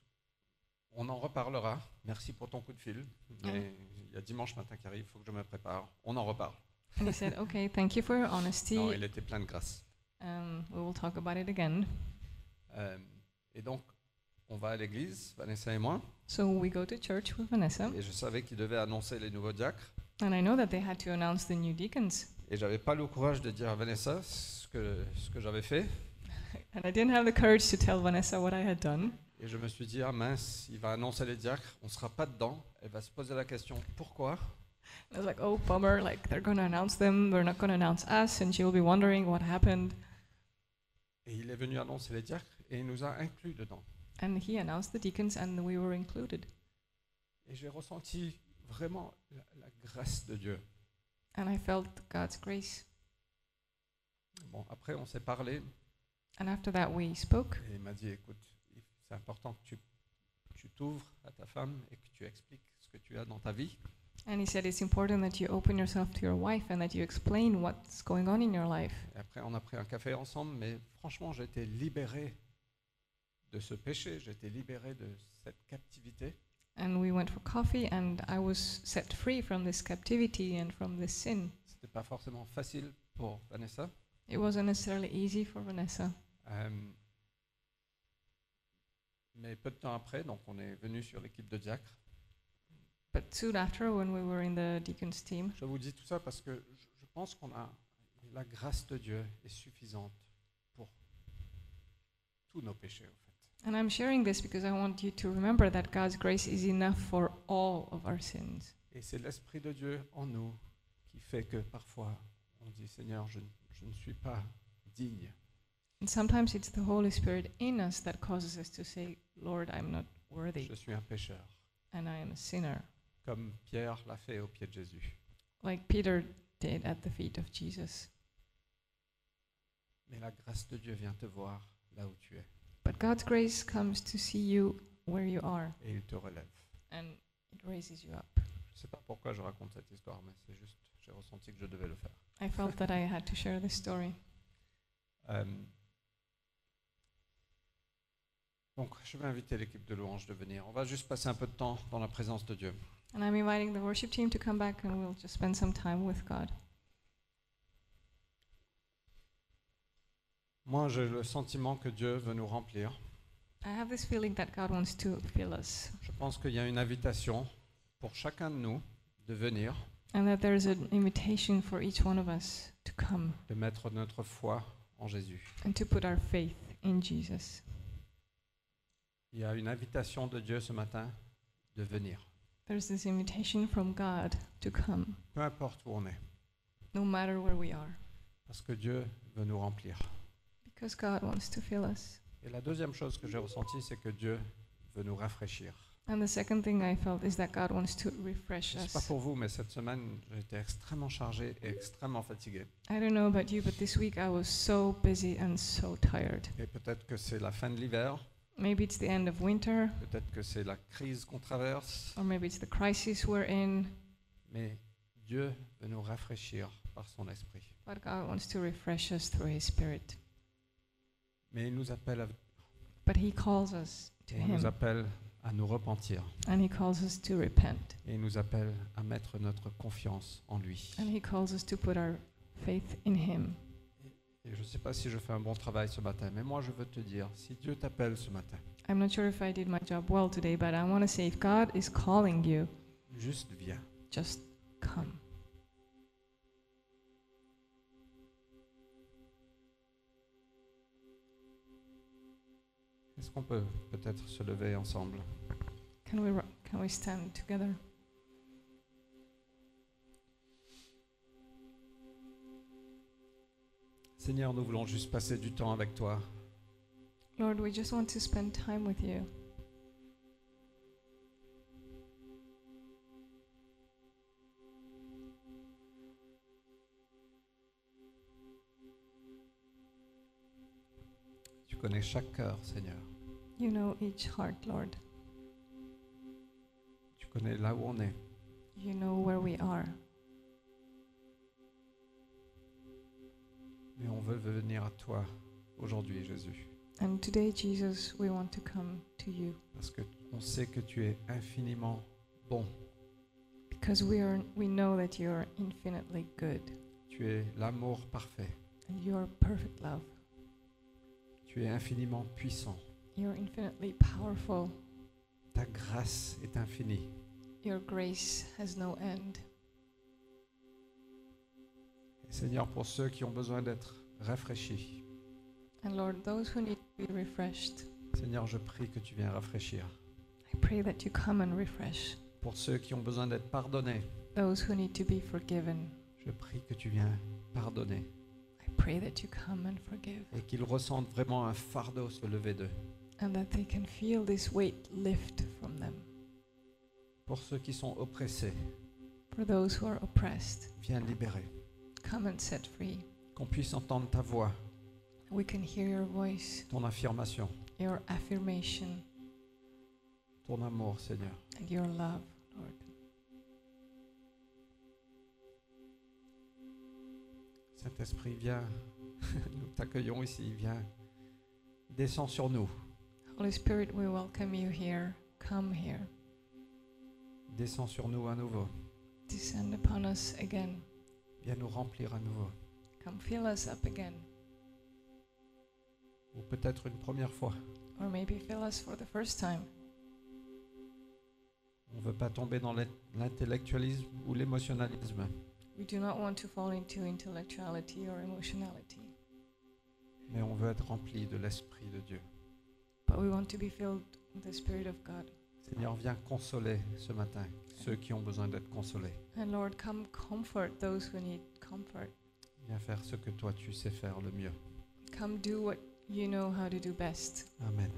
on en reparlera. Merci pour ton coup de fil. Mais il y a dimanche matin qui arrive, il faut que je me prépare. On en reparle. And he said, Okay, thank you for your honesty. Non, il était plein de grâce. Um, we will talk about it again. Euh, et donc, on va à l'église, Vanessa et moi, So we go to church with Vanessa, et je savais qu'ils devaient annoncer les nouveaux diacres. and I know that they had to announce the new deacons. Et j'avais pas le courage de dire à Vanessa ce que, ce que j'avais fait. And I didn't have the courage to tell Vanessa what I had done. Et je me suis dit, ah mince, il va annoncer les diacres, on sera pas dedans. Elle va se poser la question, pourquoi? I was like, oh, bummer, like they're going to announce them, they're not going to announce us, and she will be wondering what happened. Et il est venu annoncer les diacres et il nous a inclus dedans. And he announced the deacons, and we were included. Et j'ai ressenti vraiment la, la grâce de Dieu. And I felt God's grace. Bon, après, on s'est parlé And after that, we spoke. et il m'a dit, écoute, c'est important que tu tu t'ouvres à ta femme et que tu expliques ce que tu as dans ta vie. And he said it's important that you open yourself to your wife and that you explain what's going on in your life. Et après, on a pris un café ensemble, mais franchement, j'ai été libéré de ce péché, j'ai été libéré de cette captivité. And we went for coffee, and I was set free from this captivity and from this sin. C'était pas forcément facile pour Vanessa. It wasn't necessarily easy for Vanessa. Euh, mais peu de temps après, donc on est venu sur l'équipe de diacre. But soon after, when we were in the deacons team, Je vous dis tout ça parce que je, je pense qu'on a la grâce de Dieu est suffisante pour tous nos péchés en fait. and I'm sharing this because I want you to remember that God's grace is enough for all of our sins. Et c'est l'esprit de Dieu en nous qui fait que parfois on dit Seigneur, je, ne- je ne suis pas digne. And sometimes it's the Holy Spirit in us that causes us to say, Lord, I'm not worthy, Je suis un pécheur, and I am a sinner, comme Pierre l'a fait au pied de Jésus. like Peter did at the feet of Jesus. Mais la grâce de Dieu vient te voir là où tu es But God's grace comes to see you where you are, et il te relève. and it raises you up. Je ne sais pas pourquoi je raconte cette histoire, mais c'est juste, j'ai ressenti que je devais le faire. I felt that I had to share this story. Euh, donc, je vais inviter l'équipe de louange de venir. On va juste passer un peu de temps dans la présence de Dieu. And I'm inviting the worship team to come back, and we'll just spend some time with God. Moi, j'ai le sentiment que Dieu veut nous remplir. I have this feeling that God wants to fill us, Je pense qu'il y a une invitation pour chacun de nous de venir, and that there's an invitation for each one of us to come de mettre notre foi en Jésus. and to put our faith in Jesus. Il y a une invitation de Dieu ce matin de venir, There's this invitation from God to come, peu importe où on est, no matter where we are, parce que Dieu veut nous remplir. because God wants to fill us. Et la deuxième chose que j'ai ressentie, c'est que Dieu veut nous rafraîchir. And the second thing I felt is that God wants to refresh Je ne sais pas us. pour vous, mais cette semaine, été extrêmement chargé et extrêmement fatigué. I don't know about you, but this week I was so busy and so tired. Et peut-être que c'est la fin de l'hiver, Maybe it's the end of winter, peut-être que c'est la crise qu'on traverse, or maybe it's the crisis we're in, mais Dieu veut nous rafraîchir par son esprit. but God wants to refresh us through His Spirit. Mais il nous appelle à, But He calls us to il nous Him, appelle à nous repentir and He calls us to repent, et il nous appelle à mettre notre confiance en lui. and He calls us to put our faith in Him. Et je ne sais pas si je fais un bon travail ce matin, mais moi je veux te dire, si Dieu t'appelle ce matin, I'm not sure if I did my job well today, but I want to say if God is calling you, juste viens. just come. Est-ce qu'on peut peut-être se lever ensemble? Can we, ro- can we stand together? Seigneur, nous voulons juste passer du temps avec toi. Lord, we just want to spend time with you. Tu connais chaque cœur, Seigneur. You know each heart, Lord. Tu connais là où on est. You know where we are. Mais on veut venir à toi aujourd'hui, Jésus. And today, Jesus, we want to come to you Parce que on sait que tu es infiniment bon. because we are we know that you are infinitely good Tu es l'amour parfait. and you are perfect love. Tu es infiniment puissant. You're infinitely powerful. Ta grâce est infinie. Your grace has no end. Seigneur, pour ceux qui ont besoin d'être rafraîchis, And Lord, those who need to be refreshed, Seigneur, je prie que tu viennes rafraîchir. I pray that you come and refresh. Pour ceux qui ont besoin d'être pardonnés, Those who need to be forgiven, je prie que tu viens pardonner I pray that you come and forgive. et qu'ils ressentent vraiment un fardeau se lever d'eux. and that they can feel this weight lift from them. Pour ceux qui sont oppressés, For those who are oppressed, viens libérer. Come and set free. Qu'on puisse entendre ta voix, We can hear your voice, ton affirmation, your affirmation, ton amour, Seigneur. and your love, Lord. Saint-Esprit, viens. Nous t'accueillons ici. Viens. Descends sur nous. Holy Spirit, we welcome you here. Come here. Descends sur nous à nouveau. Descend upon us again. Viens nous remplir à nouveau. Come fill us up again. Ou peut-être une première fois. Or maybe fill us for the first time. On ne veut pas tomber dans l'in- l'intellectualisme ou l'émotionnalisme, We do not want to fall into intellectuality or emotionality, mais on veut être rempli de l'Esprit de Dieu. but we want to be filled with the Spirit of God. Seigneur, viens consoler ce matin ceux qui ont besoin d'être consolés. And Lord, come comfort those who need comfort. Viens faire ce que toi tu sais faire le mieux. Come do what you know how to do best. Amen.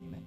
Amen.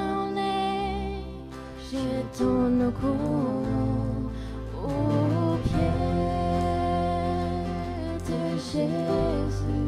je donne le cou aux pieds de Jésus.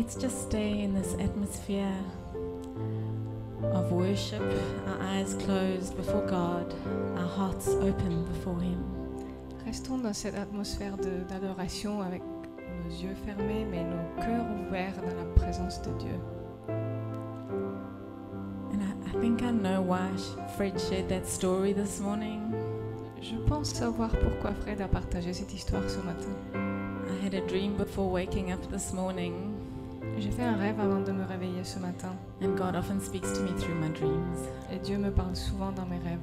Let's just stay in this atmosphere of worship, our eyes closed before God, our hearts open before Him. Restons dans cette atmosphère d'adoration avec nos yeux fermés, mais nos cœurs ouverts dans la présence de Dieu. And I, I think I know why Fred shared that story this morning. Je pense savoir pourquoi Fred a partagé cette histoire ce matin. I had a dream before waking up this morning, J'ai fait un rêve avant de me réveiller ce matin, and God often speaks to me through my dreams. et Dieu me parle souvent dans mes rêves.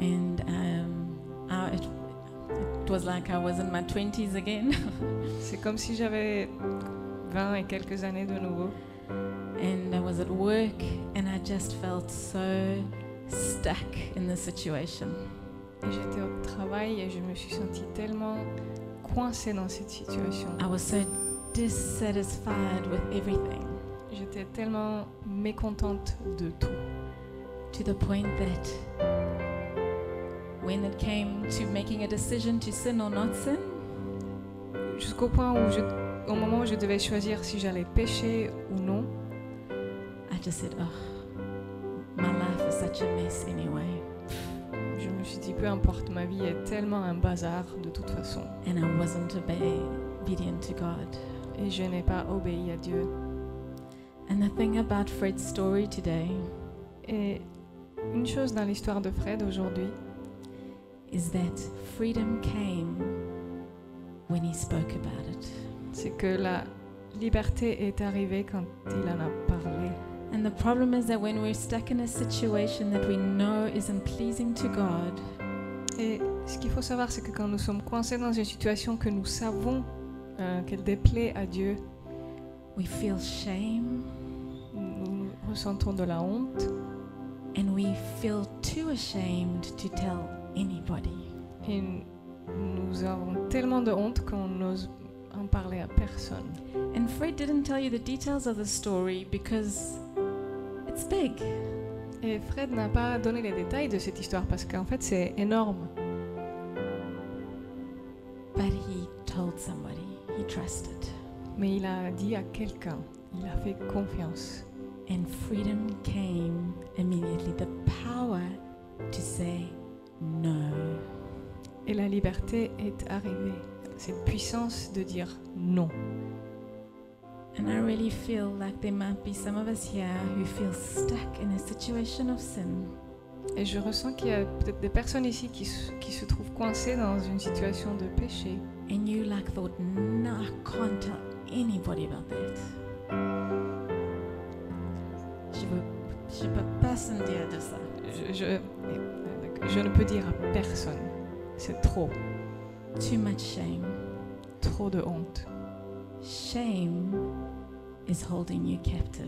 And um, I, it, it was like I was in my 20s again. C'est comme si j'avais 20 et quelques années de nouveau. and I was at work, and I just felt so stuck in the situation. Et j'étais au travail et je me suis sentie tellement coincée dans cette situation. I was so dissatisfied with everything J'étais tellement mécontente de tout. to the point that when it came to making a decision to sin or not sin, Jusqu'au point où, je, au moment où je devais choisir si j'allais pécher ou non, I just said, oh, my life is such a mess anyway. je me suis dit peu importe, ma vie est tellement un bazar de toute façon. And I wasn't obe- obedient to God. Et je n'ai pas obéi à Dieu. And the thing about Fred's story today Et une chose dans l'histoire de Fred aujourd'hui, is that freedom came when he spoke about it. c'est que la liberté est arrivée quand il en a parlé. And the problem is that when we're stuck in a situation that we know isn't pleasing to God, Et ce qu'il faut savoir, c'est que quand nous sommes coincés dans une situation que nous savons euh, qu'elle déplaît à Dieu, we feel shame nous ressentons de la honte and we feel too ashamed to tell anybody. et nous avons tellement de honte qu'on n'ose en parler à personne. And Fred didn't tell you the details of the story because it's big. Et Fred n'a pas donné les détails de cette histoire parce qu'en fait c'est énorme. But he told somebody he trusted. Mais il a dit à quelqu'un, il a fait confiance. And freedom came immediately. The power to say no. Et la liberté est arrivée. Cette puissance de dire non. And I really feel like there might be some of us here who feel stuck in a situation of sin. Et je ressens qu'il y a peut-être des personnes ici qui, qui se trouvent coincées dans une situation de péché. And you like thought, no, I can't tell anybody about that. Je je peux personne dire de ça. Je, je- je ne peux dire à personne. C'est trop, Too much shame. trop de honte. Shame is holding you captive.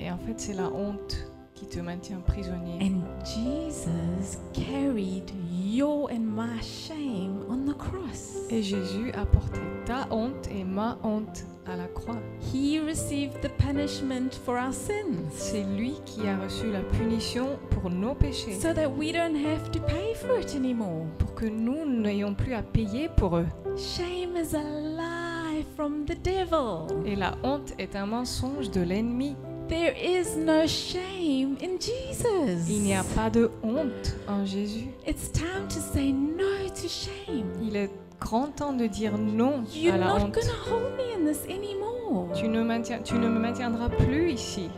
Et en fait, c'est la honte qui te maintient prisonnier. And Jesus carried your and my shame on the cross. Et Jésus a porté ta honte et ma honte à la croix. He received the punishment for our sins C'est lui qui a reçu la punition pour nos péchés, so that we don't have to pay for it anymore. pour que nous n'ayons plus à payer pour eux. Shame is a lie from the devil. Et la honte est un mensonge de l'ennemi. There is no shame in Jesus. Il n'y a pas de honte en Jésus. It's time to say no to shame. Il est grand temps de dire non You're à la not honte. hold me in this anymore. Tu ne, maintiens, tu ne me maintiendras plus ici.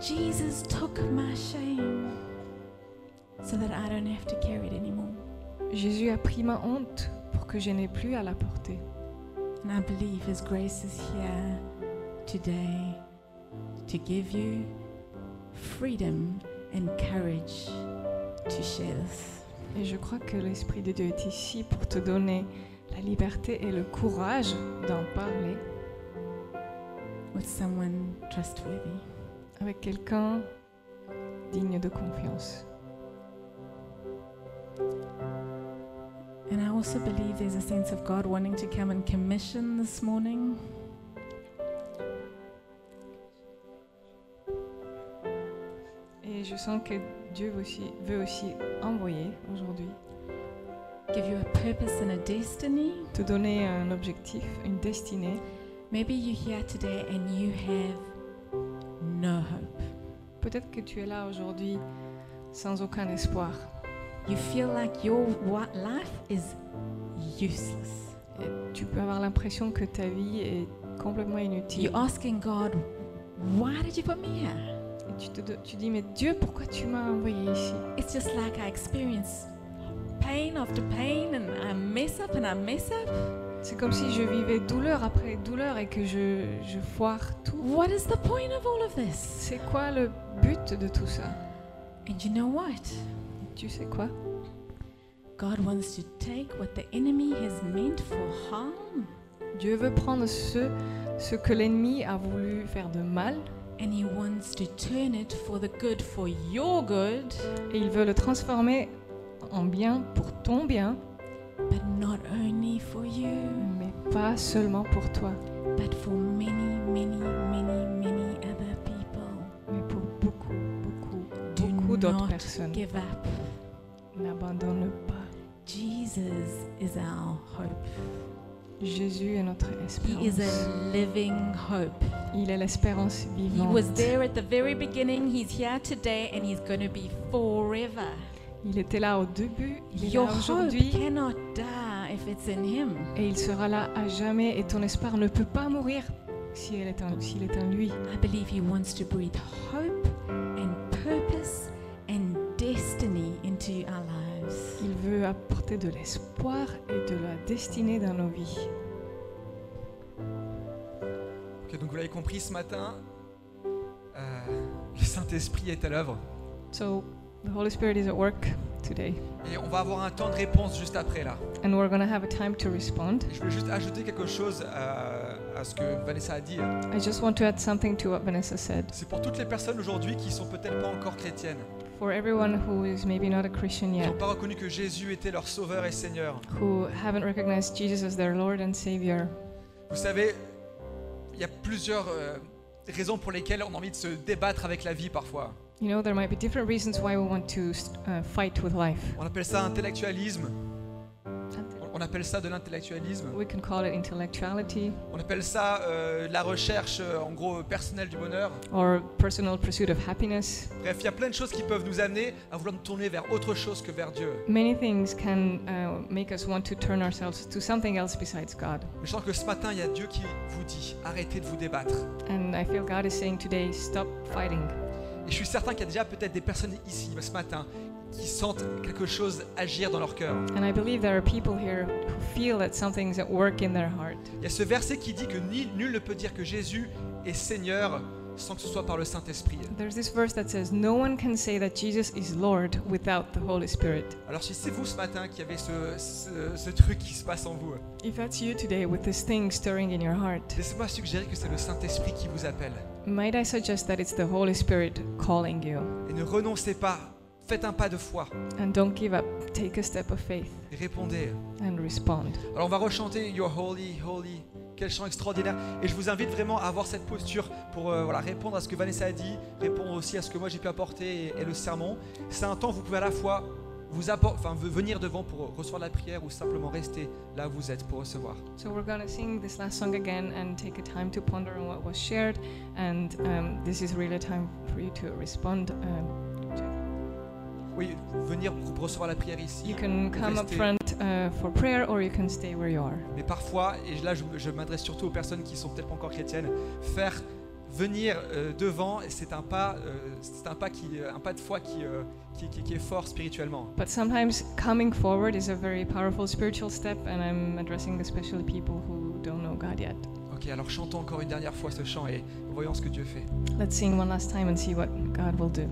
Jesus took my shame so that I don't have to carry it anymore. Jésus a pris ma honte pour que je n'ai plus à la porter. And I believe His grace is here today to give you freedom and courage to share this. Et je crois que l'Esprit de Dieu est ici pour te donner la liberté et le courage d'en parler with someone trustworthy. avec quelqu'un digne de confiance. And I also believe there's a sense of God wanting to come and commission this morning. Et je sens que Dieu veut aussi, veut aussi envoyer aujourd'hui, Give you a purpose and a destiny. te donner un objectif, une destinée. Maybe you're here today and you have no hope. Peut-être que tu es là aujourd'hui sans aucun espoir. You feel like your life is useless. Et tu peux avoir l'impression que ta vie est complètement inutile. You're asking God, why did you put me here? Tu te tu dis, mais Dieu, pourquoi tu m'as envoyé ici? It's just like I experience pain after pain and I mess up and I mess up. C'est comme si je vivais douleur après douleur et que je, je foire tout. What is the point of all of this? C'est quoi le but de tout ça? And you know what? Tu sais quoi? God wants to take what the enemy has meant for harm Dieu veut prendre ce, ce que l'ennemi a voulu faire de mal and he wants to turn it for the good, for your good, et il veut le transformer en bien pour ton bien, but not only for you, mais pas seulement pour toi, but for many, many, many, many other people. mais pour beaucoup, beaucoup, Do beaucoup d'autres personnes. give up. N'abandonne pas. Jesus is our hope. Jésus est notre He is espérance. a living hope. Il est l'espérance He vivante. was there at the very beginning, he's here today, and he's going to be forever. Il était là au début, il est Your là hope aujourd'hui cannot die if it's in him. et il sera là à jamais et ton espoir ne peut pas mourir si elle est en- s'il est en lui. I believe he wants to breathe hope and purpose and destiny into our lives. Veut apporter de l'espoir et de la destinée dans nos vies. Ok, donc vous l'avez compris ce matin, euh, le Saint-Esprit est à l'œuvre. So the Holy Spirit is at work today Et on va avoir un temps de réponse juste après là. and we're to have a time to respond. Et je voulais juste ajouter quelque chose à, à ce que Vanessa a dit. I just want to add something to what Vanessa said. C'est pour toutes les personnes aujourd'hui qui sont peut-être pas encore chrétiennes, For everyone who is maybe not a Christian qui yet, n'ont pas reconnu que Jésus était leur sauveur et Seigneur. who haven't recognized Jesus as their Lord and Savior, Vous savez, il y a plusieurs euh, raisons pour lesquelles on a envie de se débattre avec la vie parfois. you know, there might be different reasons why we want to uh, fight with life. On appelle ça intellectualisme, on appelle ça de l'intellectualisme, We can call it intellectuality on appelle ça euh, la recherche euh, en gros personnelle du bonheur. or personal pursuit of happiness. Bref, il y a plein de choses qui peuvent nous amener à vouloir nous tourner vers autre chose que vers Dieu. Many things can uh, make us want to turn ourselves to something else besides God. Mais je sens que ce matin, il y a Dieu qui vous dit arrêtez de vous débattre. And I feel God is saying today, stop fighting. Et je suis certain qu'il y a déjà peut-être des personnes ici ce matin qui sentent quelque chose agir dans leur cœur. And I believe there are people here who feel that something's at work in their heart. Il y a ce verset qui dit que ni- nul ne peut dire que Jésus est Seigneur sans que ce soit par le Saint-Esprit. There's this verse that says, No one can say that Jesus is Lord without the Holy Spirit. Alors si c'est vous ce matin qui avez ce, ce- ce truc qui se passe en vous, If that's you today with this thing stirring in your heart, laissez-moi suggérer que c'est le Saint-Esprit qui vous appelle. might I suggest that it's the Holy Spirit calling you? Et ne renoncez pas, faites un pas de foi And don't give up. Take a step of faith et répondez. and respond. Alors on va rechanter You're Holy, Holy. Quel chant extraordinaire. Et je vous invite vraiment à avoir cette posture pour euh, voilà, répondre à ce que Vanessa a dit, répondre aussi à ce que moi j'ai pu apporter et, et le sermon. C'est un temps où vous pouvez à la fois vous enfin, ve- venir devant pour recevoir la prière ou simplement rester là où vous êtes pour recevoir. So we're going to sing this last song again and take a time to ponder on what was shared. And um, this is really a time for you to respond. Um, Oui, venir pour recevoir la prière ici. you can come up front uh, for prayer or you can stay where you are. Mais parfois, et là je, je m'adresse surtout aux personnes qui sont peut-être pas encore chrétiennes, faire venir euh, devant, c'est un pas, euh, c'est un pas qui, un pas de foi qui, euh, qui, qui- qui est fort spirituellement. But sometimes coming forward is a very powerful spiritual step, and I'm addressing especially people who don't know God yet. Ok, alors chantons encore une dernière fois ce chant et voyons ce que Dieu fait. Let's sing one last time and see what God will do.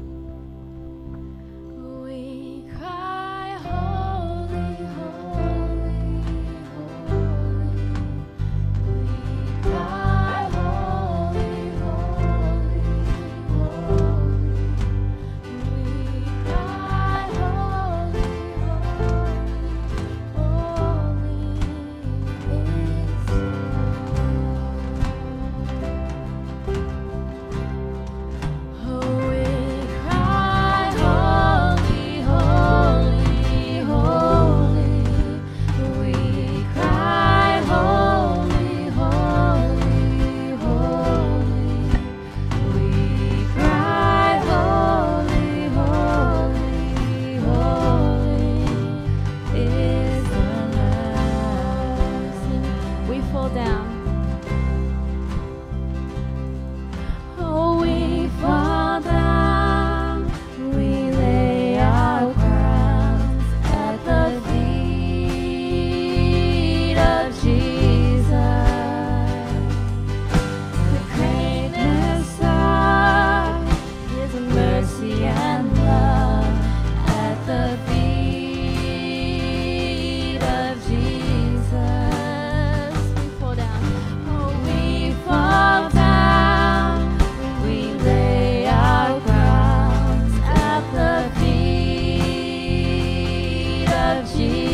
of Jesus.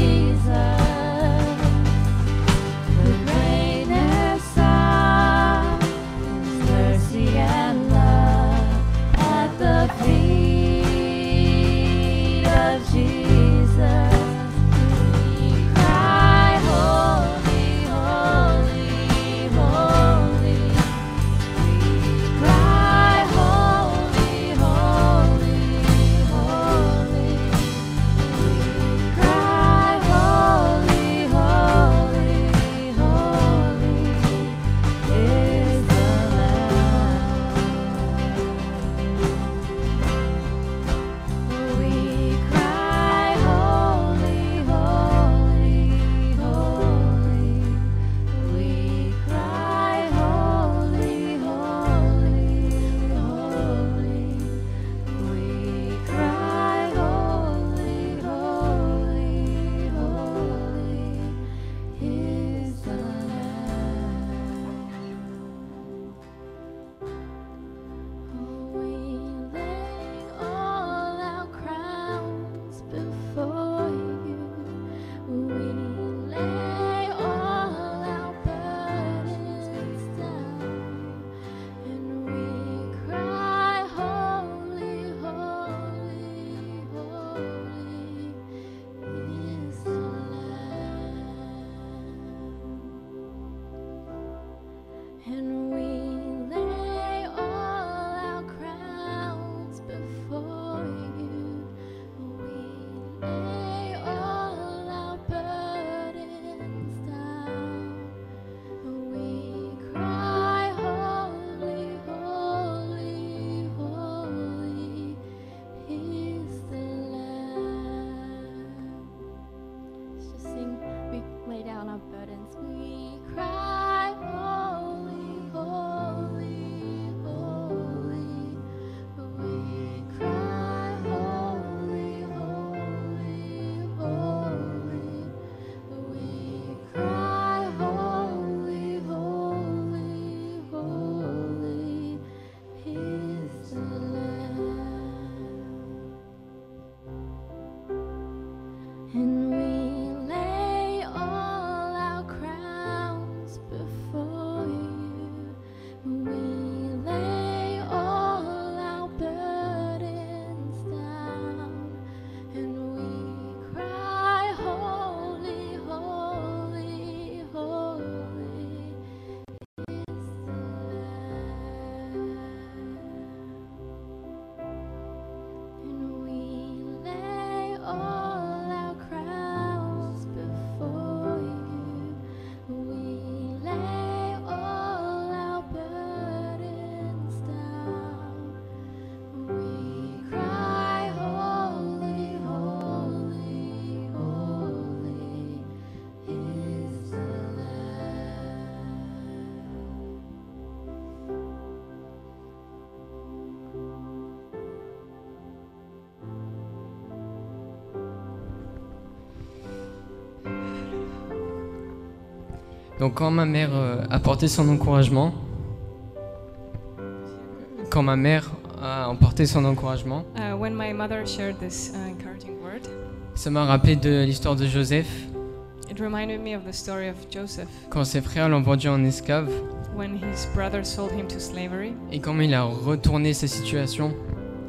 Donc quand ma mère euh, a porté son encouragement, quand ma mère a emporté son encouragement, Uh, when my mother shared this uh, encouraging word, ça m'a rappelé de l'histoire de Joseph, it reminded me of the story of Joseph quand ses frères l'ont vendu en esclave, when his sold him to slavery et comment il a retourné sa situation.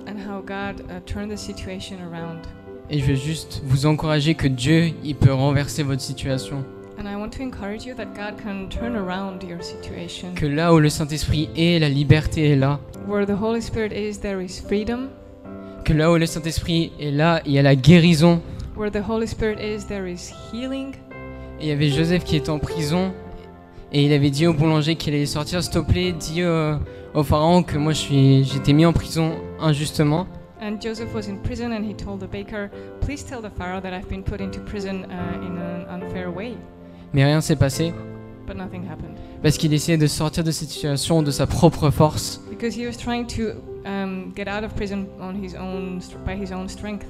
and how God uh, turned the situation around. Et je veux juste vous encourager que Dieu, il peut renverser votre situation. Que là où le Saint-Esprit est, la liberté est là. Where the Holy Spirit is, there is freedom. Que là où le Saint-Esprit est là, il y a la guérison. Where the Holy Spirit is, there is healing. Et il y avait Joseph qui était en prison. Et il avait dit au boulanger qu'il allait sortir, s'il te plaît, dis euh, au pharaon que moi j'étais mis en prison injustement. And Joseph was in prison and he told the baker, Please tell the Pharaoh that I've been put into prison uh, in an unfair way. Mais rien s'est passé But nothing happened. parce qu'il essayait de sortir de cette situation de sa propre force. Because he was trying to um, get out of prison on his own, str- by his own strength.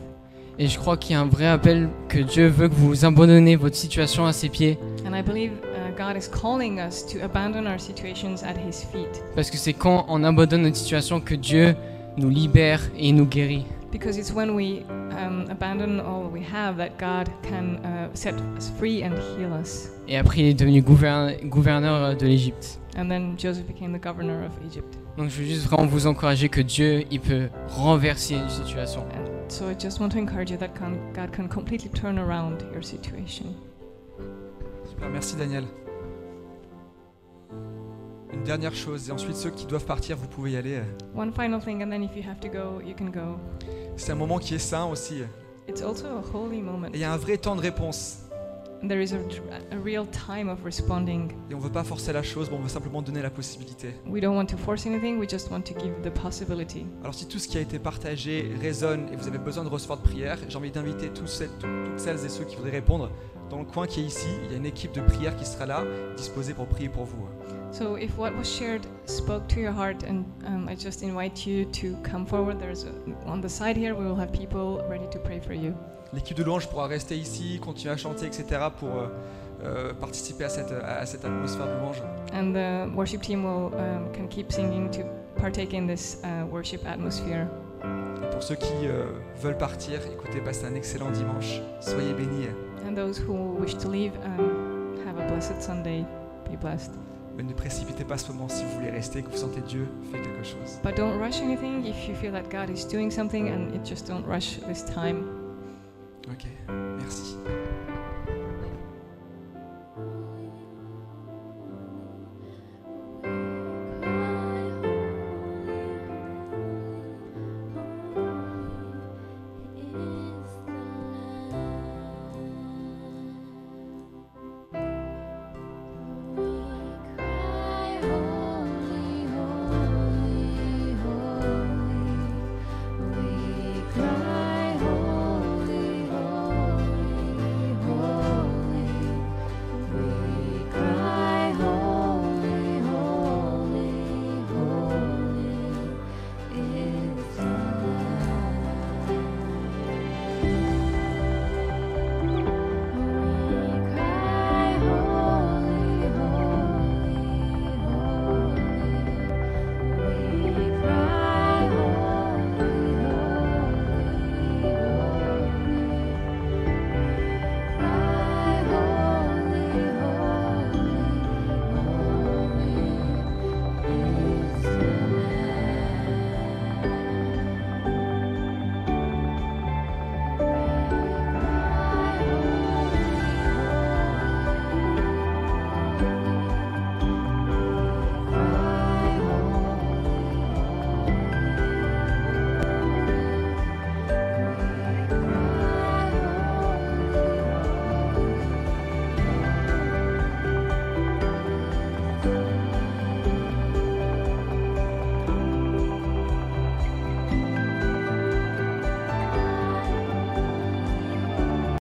Et je crois qu'il y a un vrai appel que Dieu veut que vous abandonnez votre situation à ses pieds. And I believe uh, God is calling us to abandon our situations at his feet. Parce que c'est quand on abandonne notre situation que Dieu nous libère et nous guérit. Because it's when we um, abandon all we have that God can uh, set us free and heal us. Et après, il est devenu gouvern- gouverneur de l'Égypte. And then Joseph became the governor of Egypt. Donc je veux juste vraiment vous encourager que Dieu, il peut renverser une situation. And so I just want to encourage you that God can completely turn around your situation. Super, merci Daniel. Une dernière chose, et ensuite ceux qui doivent partir, vous pouvez y aller. One final thing, and then if you have to go, you can go. C'est un moment qui est sain aussi. It's also a holy moment. Et il y a un vrai temps de réponse. And there is a, a real time of responding. Et on ne veut pas forcer la chose, mais on veut simplement donner la possibilité. We don't want to force anything, we just want to give the possibility. Alors si tout ce qui a été partagé résonne et vous avez besoin de recevoir de prière, j'ai envie d'inviter celles- toutes celles et ceux qui voudraient répondre. Dans le coin qui est ici, il y a une équipe de prière qui sera là, disposée pour prier pour vous. So if what was shared spoke to your heart, and um, I just invite you to come forward. There's a, on the side here, we will have people ready to pray for you. L'équipe de louange pourra rester ici, continuer à chanter, etc. pour euh, euh, participer à cette, à cette atmosphère de louange. And the worship team will um, can keep singing to partake in this uh, worship atmosphere. Et pour ceux qui euh, veulent partir, écoutez, passez un excellent dimanche. Soyez bénis. And those who wish to leave, um, have a blessed Sunday. Be blessed. Mais ne précipitez pas ce moment si vous voulez rester, que vous sentez Dieu fait quelque chose. But don't rush anything if you feel that God is doing something, and it just don't rush this time.